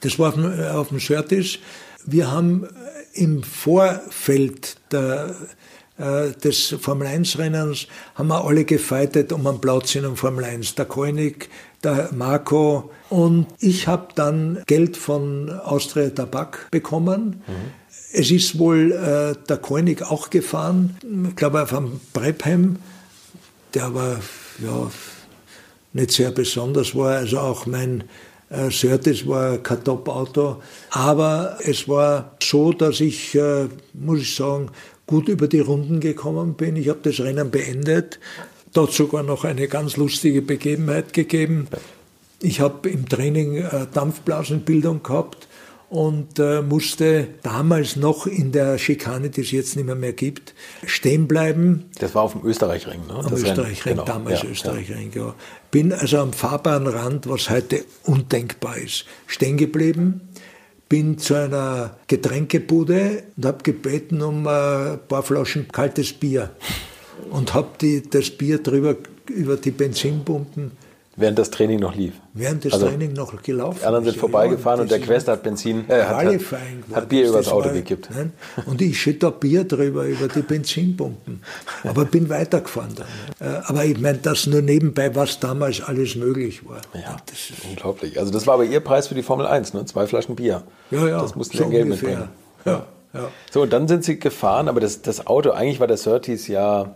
Das war auf dem, dem Surtees. Wir haben im Vorfeld der äh, des Formel-1-Rennens haben wir alle gefeitet um einen Platz in einem Formel-1. Der Koenig, der Marco und ich habe dann Geld von Austria Tabak bekommen. Mhm. Es ist wohl äh, der Koenig auch gefahren, ich glaube auf einem Brepheim, der war ja nicht sehr besonders war, also auch mein äh, Surtees war kein Top-Auto, aber es war so, dass ich, äh, muss ich sagen, gut über die Runden gekommen bin. Ich habe das Rennen beendet. Dort sogar noch eine ganz lustige Begebenheit gegeben. Ich habe im Training äh, Dampfblasenbildung gehabt und äh, musste damals noch in der Schikane, die es jetzt nicht mehr, mehr gibt, stehen bleiben. Das war auf dem Österreichring, ne? Am Österreichring, genau. damals ja, Österreichring, ja. ja. Bin also am fahrbaren Rand, was heute undenkbar ist, stehen geblieben bin zu einer Getränkebude und habe gebeten um ein paar Flaschen kaltes Bier. Und habe das Bier drüber über die Benzinpumpen Während das Training noch lief. Während das also, Training noch gelaufen Die anderen sind vorbeigefahren und der Quest hat Benzin, äh, hat, hat, hat Bier übers Auto war, gekippt. Nein? Und ich schütte da Bier drüber, über die Benzinpumpen. Aber bin weitergefahren dann. Äh, aber ich meine, das nur nebenbei, was damals alles möglich war. Ja, das ist unglaublich. Also das war aber Ihr Preis für die Formel 1, ne? zwei Flaschen Bier. Ja, ja. Das mussten so Geld mitbringen. Ja, ja. So, und dann sind Sie gefahren, aber das, das Auto, eigentlich war der Surtees ja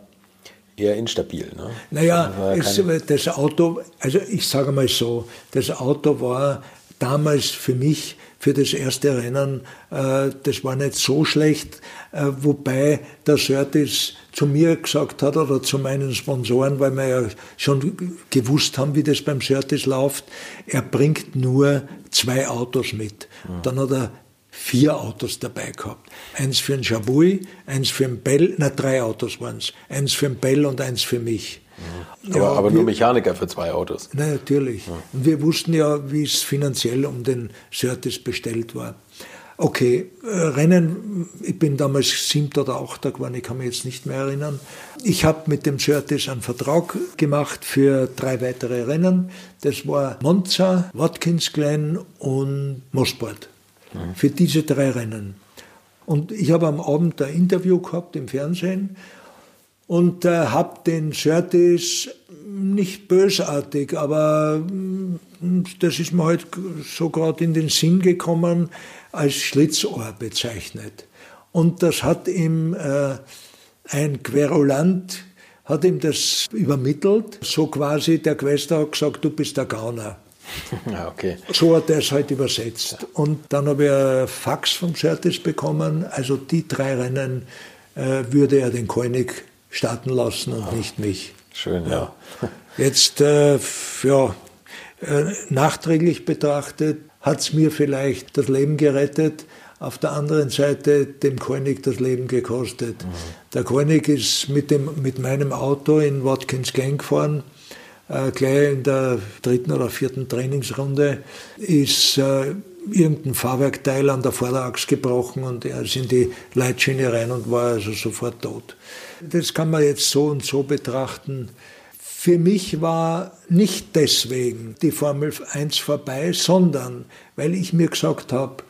eher instabil. Ne? Naja, es, das Auto, also ich sage mal so, das Auto war damals für mich, für das erste Rennen, äh, das war nicht so schlecht, äh, wobei der Surtis zu mir gesagt hat oder zu meinen Sponsoren, weil wir ja schon gewusst haben, wie das beim Surtis läuft, er bringt nur zwei Autos mit. Mhm. Dann hat er vier Autos dabei gehabt. Eins für den Chabui, eins für den Bell, na drei Autos waren es. Eins für den Bell und eins für mich. Mhm. Aber, ja, aber wir, nur Mechaniker für zwei Autos. Na, natürlich. Ja. Und wir wussten ja, wie es finanziell um den Surtis bestellt war. Okay, äh, Rennen, ich bin damals siebter oder achter geworden, ich kann mich jetzt nicht mehr erinnern. Ich habe mit dem Surtis einen Vertrag gemacht für drei weitere Rennen. Das war Monza, Watkins Glen und Mosport für diese drei Rennen. Und ich habe am Abend ein Interview gehabt im Fernsehen und äh, habe den Surtees nicht bösartig, aber mm, das ist mir halt so gerade in den Sinn gekommen, als Schlitzohr bezeichnet. Und das hat ihm äh, ein Querulant hat ihm das übermittelt. So quasi, der Quester hat gesagt, du bist der Gauner. Ja, okay. So hat er es halt übersetzt. Und dann habe ich ein Fax vom Certis bekommen. Also die drei Rennen äh, würde er den König starten lassen und nicht mich. Schön, ja. ja. Jetzt, äh, ja, äh, nachträglich betrachtet, hat es mir vielleicht das Leben gerettet, auf der anderen Seite dem König das Leben gekostet. Mhm. Der König ist mit, dem, mit meinem Auto in Watkins Gang gefahren. Äh, gleich in der dritten oder vierten Trainingsrunde ist äh, irgendein Fahrwerkteil an der Vorderachs gebrochen und er ist in die Leitschiene rein und war also sofort tot. Das kann man jetzt so und so betrachten. Für mich war nicht deswegen die Formel 1 vorbei, sondern weil ich mir gesagt habe,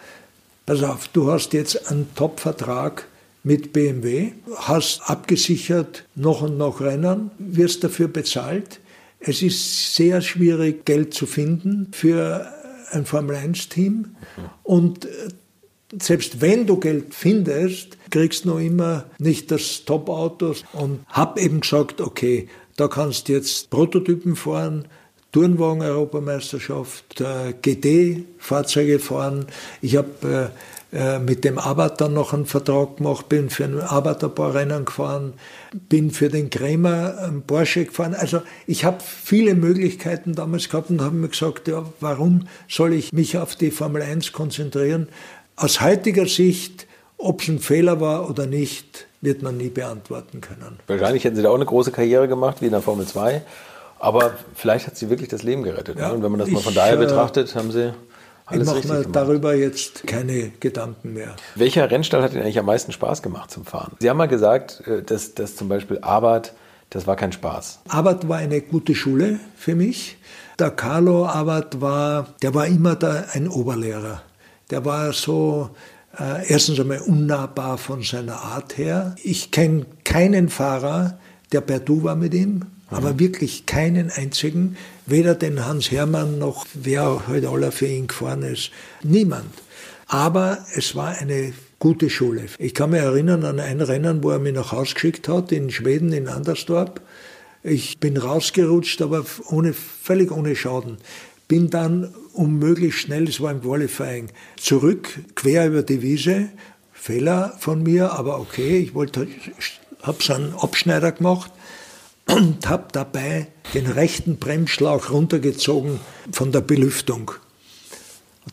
pass auf, du hast jetzt einen Top-Vertrag mit BMW, hast abgesichert noch und noch Rennen, wirst dafür bezahlt. Es ist sehr schwierig, Geld zu finden für ein Formel-1-Team. Und äh, selbst wenn du Geld findest, kriegst du noch immer nicht das Top-Auto. Und habe eben gesagt, okay, da kannst du jetzt Prototypen fahren, Turnwagen-Europameisterschaft, äh, GT-Fahrzeuge fahren. Ich habe äh, mit dem dann noch einen Vertrag gemacht, bin für ein Abarth ein paar Rennen gefahren, bin für den Krämer einen Porsche gefahren. Also ich habe viele Möglichkeiten damals gehabt und habe mir gesagt, ja, warum soll ich mich auf die Formel 1 konzentrieren? Aus heutiger Sicht, ob es ein Fehler war oder nicht, wird man nie beantworten können. Wahrscheinlich hätten Sie da auch eine große Karriere gemacht, wie in der Formel 2. Aber vielleicht hat sie wirklich das Leben gerettet. Ja, ne? Und wenn man das mal von daher äh, betrachtet, haben Sie alles ich mache mir darüber jetzt keine Gedanken mehr. Welcher Rennstall hat Ihnen eigentlich am meisten Spaß gemacht zum Fahren? Sie haben mal gesagt, äh, dass, dass zum Beispiel Abarth, das war kein Spaß. Abarth war eine gute Schule für mich. Der Carlo Abarth war, der war immer da ein Oberlehrer. Der war so, äh, erstens einmal unnahbar von seiner Art her. Ich kenne keinen Fahrer, der per Du war mit ihm, mhm. aber wirklich keinen einzigen. Weder den Hans Hermann noch wer heute aller für ihn gefahren ist. Niemand. Aber es war eine gute Schule. Ich kann mich erinnern an ein Rennen, wo er mich nach Hause geschickt hat, in Schweden, in Anderstorp. Ich bin rausgerutscht, aber ohne, völlig ohne Schaden. Bin dann um möglichst schnell, es war im Qualifying, zurück, quer über die Wiese. Fehler von mir, aber okay, ich wollte, habe so einen Abschneider gemacht und habe dabei den rechten Bremsschlauch runtergezogen von der Belüftung.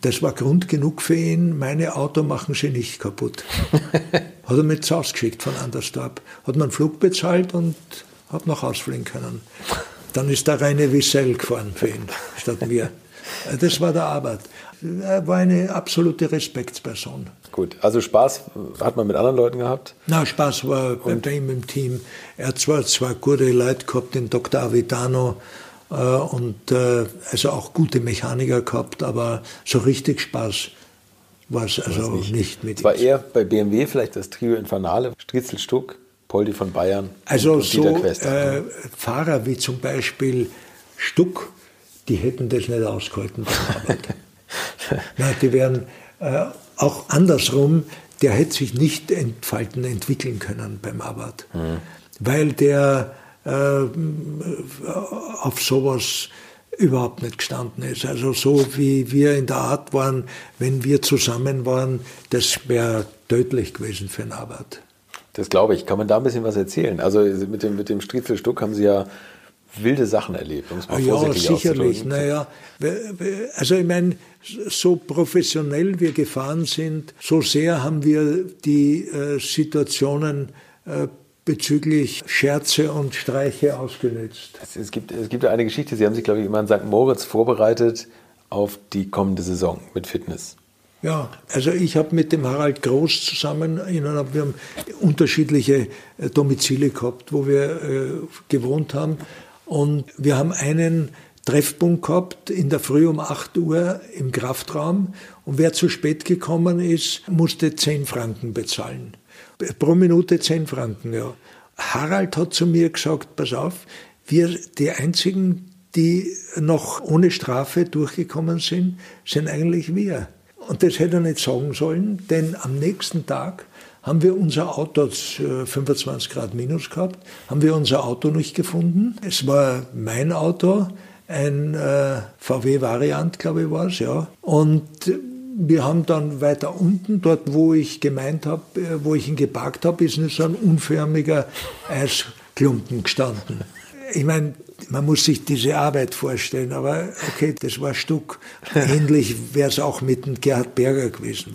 Das war Grund genug für ihn, meine Auto machen sie nicht kaputt. hat er mich zu Hause geschickt von Anderstorp. Hat mir einen Flug bezahlt und hat nach Hause fliegen können. Dann ist der reine Wissel gefahren für ihn, statt mir. Das war der Arbeit. Er war eine absolute Respektsperson. Gut, also Spaß hat man mit anderen Leuten gehabt? Na, Spaß war Und? bei ihm im Team. Er hat zwar zwei gute Leute gehabt, den Dr. Avitano, äh, und äh, also auch gute Mechaniker gehabt, aber so richtig Spaß war es also nicht. nicht mit ihm. war eher bei BMW vielleicht das Trio Infernale, Stritzel Stuck, Poldi von Bayern. Also so äh, Fahrer wie zum Beispiel Stuck, die hätten das nicht ausgehalten. Nein, die wären äh, auch andersrum, der hätte sich nicht entfalten, entwickeln können beim Arbeit. Mhm. Weil der äh, auf sowas überhaupt nicht gestanden ist. Also so wie wir in der Art waren, wenn wir zusammen waren, das wäre tödlich gewesen für eine Arbeit. Das glaube ich. Kann man da ein bisschen was erzählen? Also mit dem, mit dem Striezelstuck haben Sie ja wilde Sachen erlebt, um es mal ja, sicherlich. Naja, also ich meine, so professionell wir gefahren sind, so sehr haben wir die äh, Situationen äh, bezüglich Scherze und Streiche ausgenutzt. Es gibt, es gibt eine Geschichte, Sie haben sich, glaube ich, immer in St. Moritz vorbereitet auf die kommende Saison mit Fitness. Ja, also ich habe mit dem Harald Groß zusammen, wir haben unterschiedliche äh, Domizile gehabt, wo wir äh, gewohnt haben. Und wir haben einen Treffpunkt gehabt in der Früh um 8 Uhr im Kraftraum. Und wer zu spät gekommen ist, musste 10 Franken bezahlen. Pro Minute 10 Franken, ja. Harald hat zu mir gesagt, pass auf, wir, die einzigen, die noch ohne Strafe durchgekommen sind, sind eigentlich wir. Und das hätte er nicht sagen sollen, denn am nächsten Tag haben wir unser Auto, 25 äh, Grad minus gehabt, haben wir unser Auto nicht gefunden. Es war mein Auto, ein äh, VW-Variant, glaube ich, war es, ja. Und wir haben dann weiter unten, dort wo ich gemeint habe, äh, wo ich ihn geparkt habe, ist so ein unförmiger Eisklumpen gestanden. Ich meine, man muss sich diese Arbeit vorstellen, aber okay, das war Stuck. Ähnlich wäre es auch mit dem Gerhard Berger gewesen.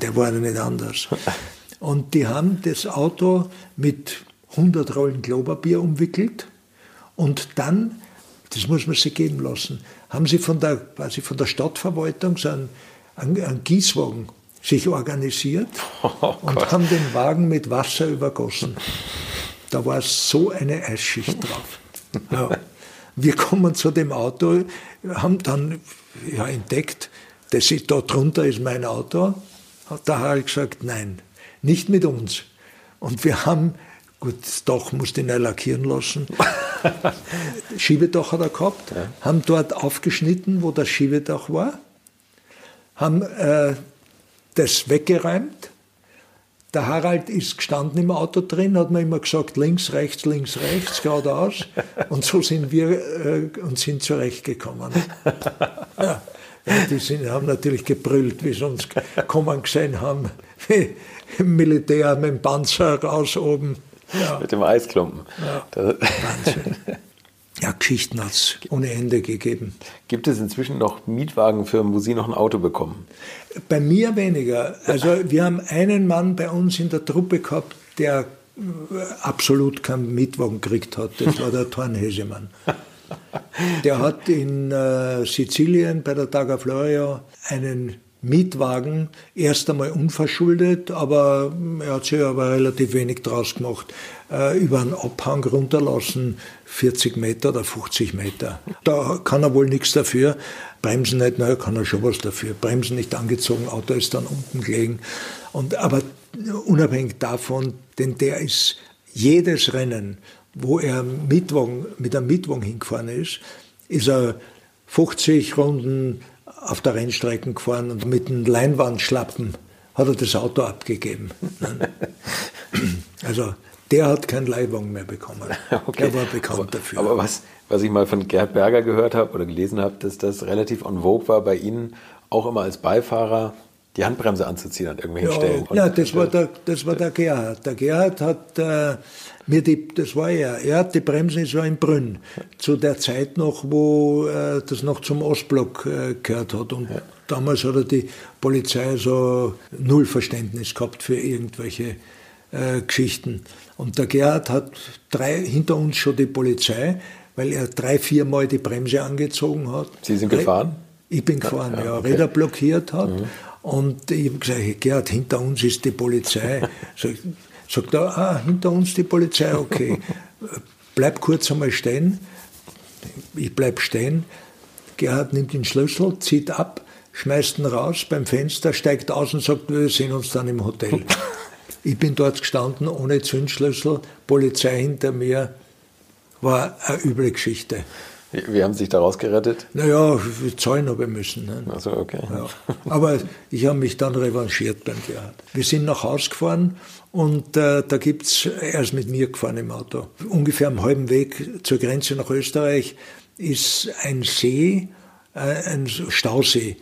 Der war nicht anders. Und die haben das Auto mit 100 Rollen Klopapier umwickelt und dann, das muss man sich geben lassen, haben sie von der, quasi von der Stadtverwaltung so einen, einen, einen Gießwagen sich organisiert oh und haben den Wagen mit Wasser übergossen. Da war so eine Eisschicht drauf. Ja. Wir kommen zu dem Auto, haben dann ja, entdeckt, das ist, da drunter ist mein Auto hat der Harald gesagt, nein, nicht mit uns. Und wir haben, gut, das Dach musste ich neu lackieren lassen. Schiebedach hat er gehabt, ja. haben dort aufgeschnitten, wo das Schiebedach war, haben äh, das weggeräumt. Der Harald ist gestanden im Auto drin, hat mir immer gesagt, links, rechts, links, rechts, geradeaus. Und so sind wir äh, und sind zurechtgekommen. Ja. Ja, die sind, haben natürlich gebrüllt, wie sie uns kommen gesehen haben, wie im Militär mit dem Panzer raus oben. Ja. Mit dem Eisklumpen. Ja. Wahnsinn. Ja, Geschichten hat es ohne Ende gegeben. Gibt es inzwischen noch Mietwagenfirmen, wo Sie noch ein Auto bekommen? Bei mir weniger. Also wir haben einen Mann bei uns in der Truppe gehabt, der absolut keinen Mietwagen gekriegt hat. Das war der Thornhesemann. Der hat in äh, Sizilien bei der Targa Florio einen Mietwagen, erst einmal unverschuldet, aber er hat sich aber relativ wenig draus gemacht, äh, über einen Abhang runterlassen, 40 Meter oder 50 Meter. Da kann er wohl nichts dafür. Bremsen nicht, naja, kann er schon was dafür. Bremsen nicht angezogen, Auto ist dann unten gelegen. Und, aber unabhängig davon, denn der ist jedes Rennen wo er Mietwagen, mit einem Mietwagen hingefahren ist, ist er 50 Runden auf der Rennstrecke gefahren und mit einem Leinwandschlappen hat er das Auto abgegeben. also der hat keinen Leihwagen mehr bekommen. Okay. Der war bekannt aber, dafür. Aber was, was ich mal von Gerd Berger gehört habe oder gelesen habe, dass das relativ en vogue war bei Ihnen, auch immer als Beifahrer die Handbremse anzuziehen an irgendwelchen ja, Stellen. Ja, das war der, das war der Gerhard. Der Gerhard hat äh, mir die, das war ja, er hat die Bremsen so in Brünn. Zu der Zeit noch, wo äh, das noch zum Ostblock äh, gehört hat. Und ja. damals hat er die Polizei so null Verständnis gehabt für irgendwelche äh, Geschichten. Und der Gerhard hat drei, hinter uns schon die Polizei, weil er drei, vier Mal die Bremse angezogen hat. Sie sind gefahren? Ich bin gefahren, ja. ja okay. Räder blockiert hat. Mhm. Und ich habe gesagt, Gerhard, hinter uns ist die Polizei. Sag, sagt er, ah, hinter uns die Polizei, okay. Bleib kurz einmal stehen. Ich bleib stehen. Gerhard nimmt den Schlüssel, zieht ab, schmeißt ihn raus beim Fenster, steigt aus und sagt, wir sehen uns dann im Hotel. Ich bin dort gestanden ohne Zündschlüssel, Polizei hinter mir, war eine üble Geschichte. Wie, haben Sie sich daraus gerettet? Naja, zahlen habe ich müssen. Ne? Also okay. Ja. Aber ich habe mich dann revanchiert beim Gerhard. Wir sind nach Hause gefahren und äh, da gibt es, er ist mit mir gefahren im Auto. Ungefähr am halben Weg zur Grenze nach Österreich ist ein See, äh, ein Stausee.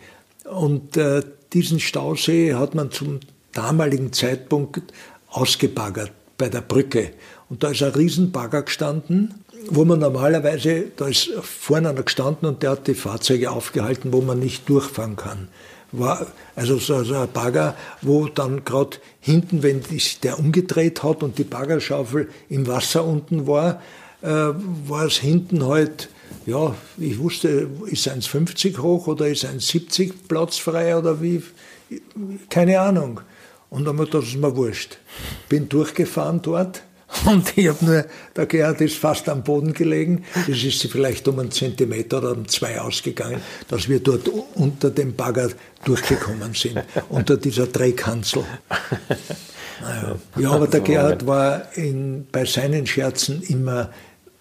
Und äh, diesen Stausee hat man zum damaligen Zeitpunkt ausgebaggert bei der Brücke. Und da ist ein Riesenbagger gestanden wo man normalerweise, da ist vorne einer gestanden und der hat die Fahrzeuge aufgehalten, wo man nicht durchfahren kann. War also so, so ein Bagger, wo dann gerade hinten, wenn sich der umgedreht hat und die Baggerschaufel im Wasser unten war, äh, war es hinten halt, ja, ich wusste, ist 1,50 hoch oder ist 1,70 Platz frei oder wie, keine Ahnung. Und dann das ist mir wurscht. Bin durchgefahren dort und ich habe nur, der Gerhard ist fast am Boden gelegen. Das ist vielleicht um einen Zentimeter oder um zwei ausgegangen, dass wir dort unter dem Bagger durchgekommen sind, unter dieser Drehkanzel. Naja. Ja, aber der Gerhard war in, bei seinen Scherzen immer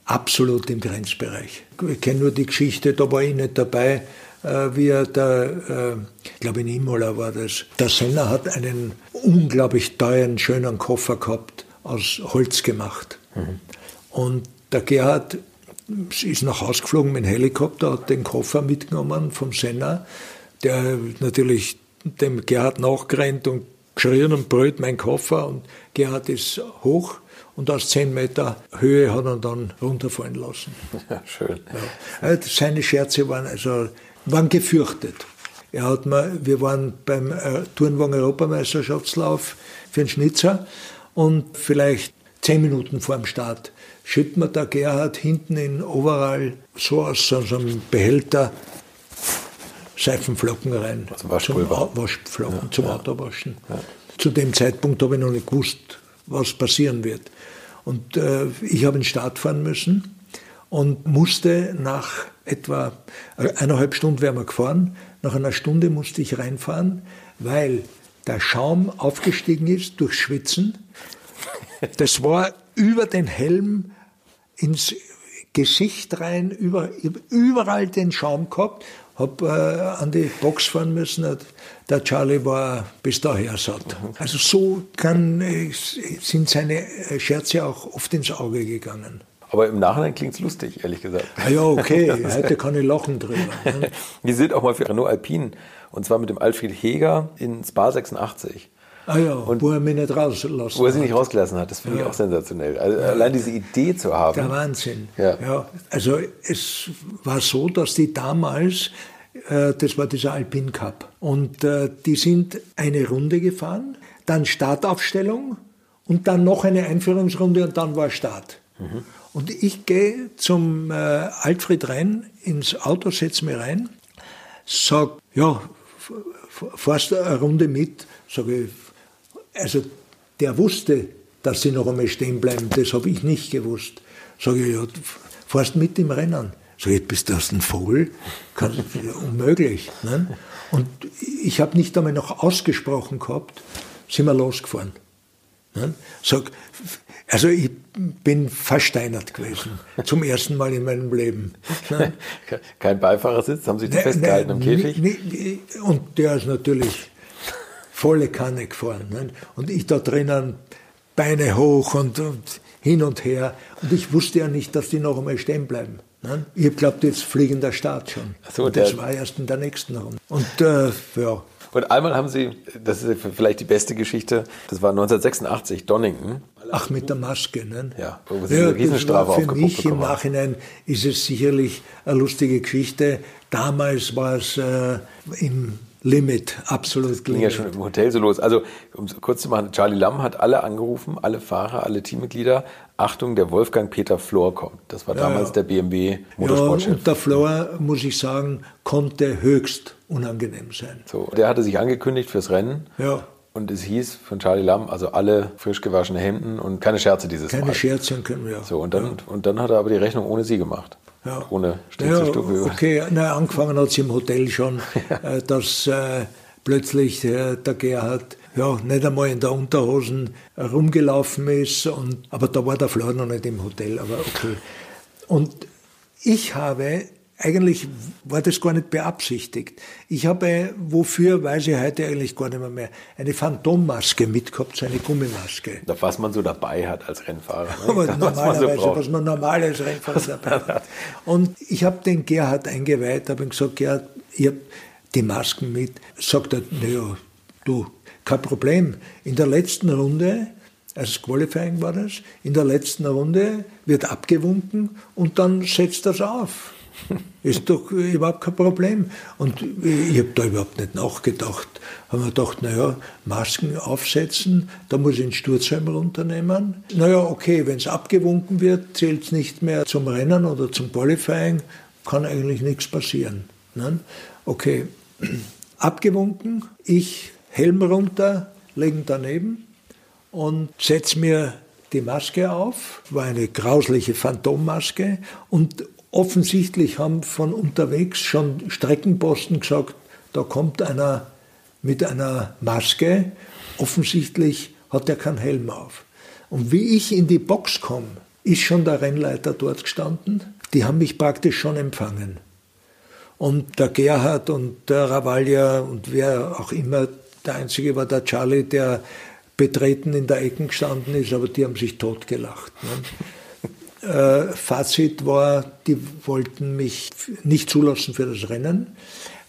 absolut im Grenzbereich. Ich kenne nur die Geschichte, da war ich nicht dabei, äh, wie er da, äh, ich glaube in Imola war das, der Senner hat einen unglaublich teuren, schönen Koffer gehabt aus Holz gemacht. Mhm. Und der Gerhard ist nach Hause geflogen mit dem Helikopter, hat den Koffer mitgenommen vom Senner, der natürlich dem Gerhard nachgerannt und geschrien und brüllt, mein Koffer. Und Gerhard ist hoch und aus 10 Meter Höhe hat er dann runterfallen lassen. Ja, schön. Ja. Also seine Scherze waren also waren gefürchtet. Er hat mal, wir waren beim äh, Turnwagen-Europameisterschaftslauf für den Schnitzer und vielleicht zehn Minuten vor dem Start schüttet mir der Gerhard hinten in Overall so aus so einem Behälter Seifenflocken rein. Also Waschpulver. Zum Waschflocken, ja, zum ja. Autowaschen. Ja. Zu dem Zeitpunkt habe ich noch nicht gewusst, was passieren wird. Und äh, ich habe in den Start fahren müssen und musste nach etwa eineinhalb Stunden wären wir gefahren. Nach einer Stunde musste ich reinfahren, weil der Schaum aufgestiegen ist durch Schwitzen. Das war über den Helm ins Gesicht rein, über, überall den Schaum gehabt. Hab äh, an die Box fahren müssen. Der Charlie war bis daher satt. Also so kann, äh, sind seine Scherze auch oft ins Auge gegangen. Aber im Nachhinein klingt es lustig, ehrlich gesagt. Ah ja, okay, heute kann ich lachen drüber. Ne? Wir sind auch mal für Renault Alpine und zwar mit dem Alfred Heger in Spa 86. Ah ja, und wo er mich nicht rausgelassen Wo er sie nicht rausgelassen hat, das finde ja. ich auch sensationell. Also ja. Allein diese Idee zu haben. Der Wahnsinn. Ja. ja. Also es war so, dass die damals, äh, das war dieser Alpine Cup, und äh, die sind eine Runde gefahren, dann Startaufstellung und dann noch eine Einführungsrunde und dann war Start. Mhm. Und ich gehe zum äh, Alfred rein, ins Auto, setze mich rein, sag, ja, fährst eine Runde mit, sage ich, also der wusste, dass sie noch einmal stehen bleiben, das habe ich nicht gewusst. Sage ich, ja, fährst mit im Rennen. Sag ich, bist du ein Vogel? Kann, unmöglich. Ne? Und ich habe nicht einmal noch ausgesprochen gehabt, sind wir losgefahren. Ne? Sag, also ich bin versteinert gewesen, zum ersten Mal in meinem Leben. Ne? Kein Beifahrersitz, haben Sie die ne, festgehalten ne, im Käfig? Ne, und der ist natürlich volle Kanne gefahren. Ne? Und ich da drinnen Beine hoch und, und, hin und her. Und ich wusste ja nicht, dass die noch einmal stehen bleiben. Ne? Ich glaube, jetzt fliegen der Start schon. So, das war erst in der nächsten Runde. Und äh, ja, Und einmal haben Sie, das ist vielleicht die beste Geschichte, das war 1986, Donington. Ach, mit der Maske, ne? Ja, wo Sie ja, eine Riesenstrafe Für mich im Nachhinein ist es sicherlich eine lustige Geschichte. Damals war es äh, im Limit, absolut Ging ja schon im Hotel so los. Also, um es kurz zu machen, Charlie Lamm hat alle angerufen, alle Fahrer, alle Teammitglieder. Achtung, der Wolfgang Peter Flor kommt. Das war damals ja, der BMW Motorsportchef. Ja, und der Flor, muss ich sagen, konnte höchst unangenehm sein. So, der hatte sich angekündigt fürs Rennen. Ja. Und es hieß von Charlie Lamm, also alle frisch gewaschene Hemden und keine Scherze dieses keine Mal. Keine Scherze können wir. So, und dann, ja. und dann hat er aber die Rechnung ohne sie gemacht. Ja. Ohne Stützelstube. Ja, okay, na, angefangen hat sie im Hotel schon, äh, dass äh, plötzlich äh, der Gerhard ja, nicht einmal in der Unterhosen rumgelaufen ist. Und, aber da war der Flor noch nicht im Hotel, aber okay. Und ich habe eigentlich war das gar nicht beabsichtigt. Ich habe, wofür weiß ich heute eigentlich gar nicht mehr, mehr eine Phantommaske mitgehabt, so eine Gummimaske. Was man so dabei hat als Rennfahrer. Ne? Aber das, normalerweise, was, so was man normal als Rennfahrer dabei hat. Und ich habe den Gerhard eingeweiht, habe ihm gesagt, Gerhard, ich habe die Masken mit. Sagt er, naja, du, kein Problem. In der letzten Runde also das Qualifying war das. In der letzten Runde wird abgewunken und dann setzt das auf. Ist doch überhaupt kein Problem. Und ich habe da überhaupt nicht nachgedacht. Haben wir gedacht, naja, Masken aufsetzen, da muss ich den Sturzhelm runternehmen. Naja, okay, wenn es abgewunken wird, zählt es nicht mehr zum Rennen oder zum Qualifying, kann eigentlich nichts passieren. Ne? Okay, abgewunken, ich Helm runter, legen daneben und setze mir die Maske auf, war eine grausliche Phantommaske und Offensichtlich haben von unterwegs schon Streckenposten gesagt, da kommt einer mit einer Maske. Offensichtlich hat er keinen Helm auf. Und wie ich in die Box komme, ist schon der Rennleiter dort gestanden. Die haben mich praktisch schon empfangen. Und der Gerhard und der Ravalia und wer auch immer, der Einzige war der Charlie, der betreten in der Ecke gestanden ist, aber die haben sich totgelacht. Ne? Äh, Fazit war, die wollten mich nicht zulassen für das Rennen,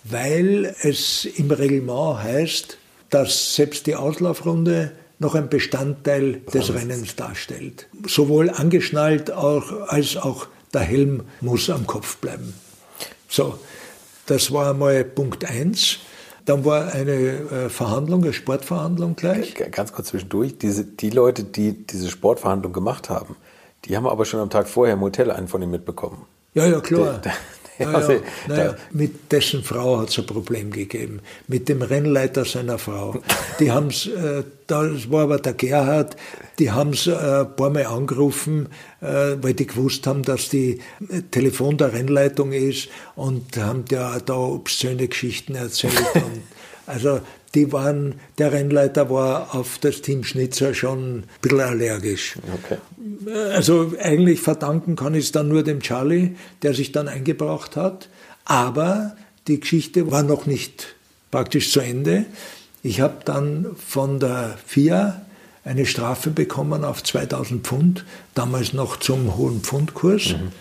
weil es im Reglement heißt, dass selbst die Auslaufrunde noch ein Bestandteil des Rennens darstellt. Sowohl angeschnallt auch, als auch der Helm muss am Kopf bleiben. So, das war einmal Punkt 1. Dann war eine äh, Verhandlung, eine Sportverhandlung gleich. Ganz kurz zwischendurch, diese, die Leute, die diese Sportverhandlung gemacht haben, die haben aber schon am Tag vorher im Hotel einen von ihm mitbekommen. Ja, ja, klar. Der, der, ja, also, ja. Naja, mit dessen Frau hat es ein Problem gegeben. Mit dem Rennleiter seiner Frau. Die haben es, äh, das war aber der Gerhard, die haben es äh, ein paar Mal angerufen, äh, weil die gewusst haben, dass die äh, Telefon der Rennleitung ist und haben da, da obszöne Geschichten erzählt. und, also die waren, der Rennleiter war auf das Team Schnitzer schon ein bisschen allergisch. Okay. Also eigentlich verdanken kann ich es dann nur dem Charlie, der sich dann eingebracht hat. Aber die Geschichte war noch nicht praktisch zu Ende. Ich habe dann von der FIA eine Strafe bekommen auf 2000 Pfund, damals noch zum hohen Pfundkurs. Mhm.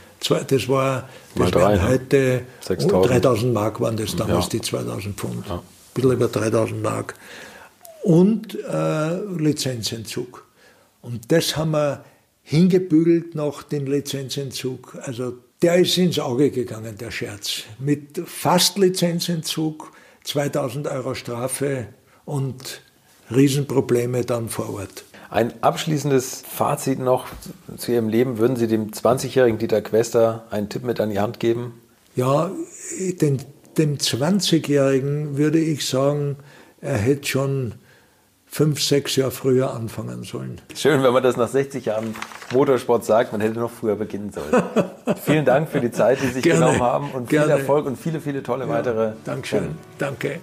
Das war, das drei, waren heute, 3000 Mark waren das damals, ja. die 2000 Pfund. Ja bisschen über 3000 Mark. Und äh, Lizenzentzug. Und das haben wir hingebügelt nach dem Lizenzentzug. Also der ist ins Auge gegangen, der Scherz. Mit fast Lizenzentzug, 2000 Euro Strafe und Riesenprobleme dann vor Ort. Ein abschließendes Fazit noch zu Ihrem Leben. Würden Sie dem 20-jährigen Dieter Quester einen Tipp mit an die Hand geben? Ja, den dem 20-Jährigen würde ich sagen, er hätte schon fünf, sechs Jahre früher anfangen sollen. Schön, wenn man das nach 60 Jahren Motorsport sagt, man hätte noch früher beginnen sollen. Vielen Dank für die Zeit, die Sie sich Gerne. genommen haben und viel Erfolg und viele, viele tolle ja, weitere. Dankeschön. Danke.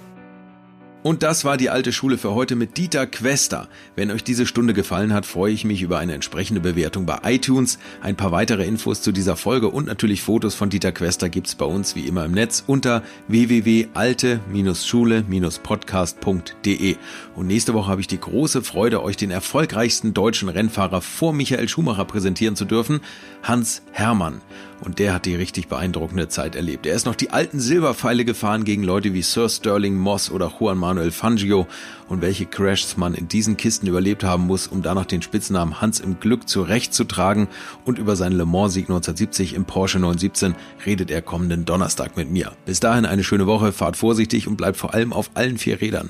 Und das war die alte Schule für heute mit Dieter Quester. Wenn euch diese Stunde gefallen hat, freue ich mich über eine entsprechende Bewertung bei iTunes. Ein paar weitere Infos zu dieser Folge und natürlich Fotos von Dieter Quester gibt's bei uns wie immer im Netz unter www.alte-schule-podcast.de. Und nächste Woche habe ich die große Freude, euch den erfolgreichsten deutschen Rennfahrer vor Michael Schumacher präsentieren zu dürfen, Hans Hermann. Und der hat die richtig beeindruckende Zeit erlebt. Er ist noch die alten Silberpfeile gefahren gegen Leute wie Sir Sterling Moss oder Juan Manuel Fangio und welche Crashs man in diesen Kisten überlebt haben muss, um danach den Spitznamen Hans im Glück zurechtzutragen und über seinen Le Mans-Sieg 1970 im Porsche 917 redet er kommenden Donnerstag mit mir. Bis dahin eine schöne Woche, fahrt vorsichtig und bleibt vor allem auf allen vier Rädern.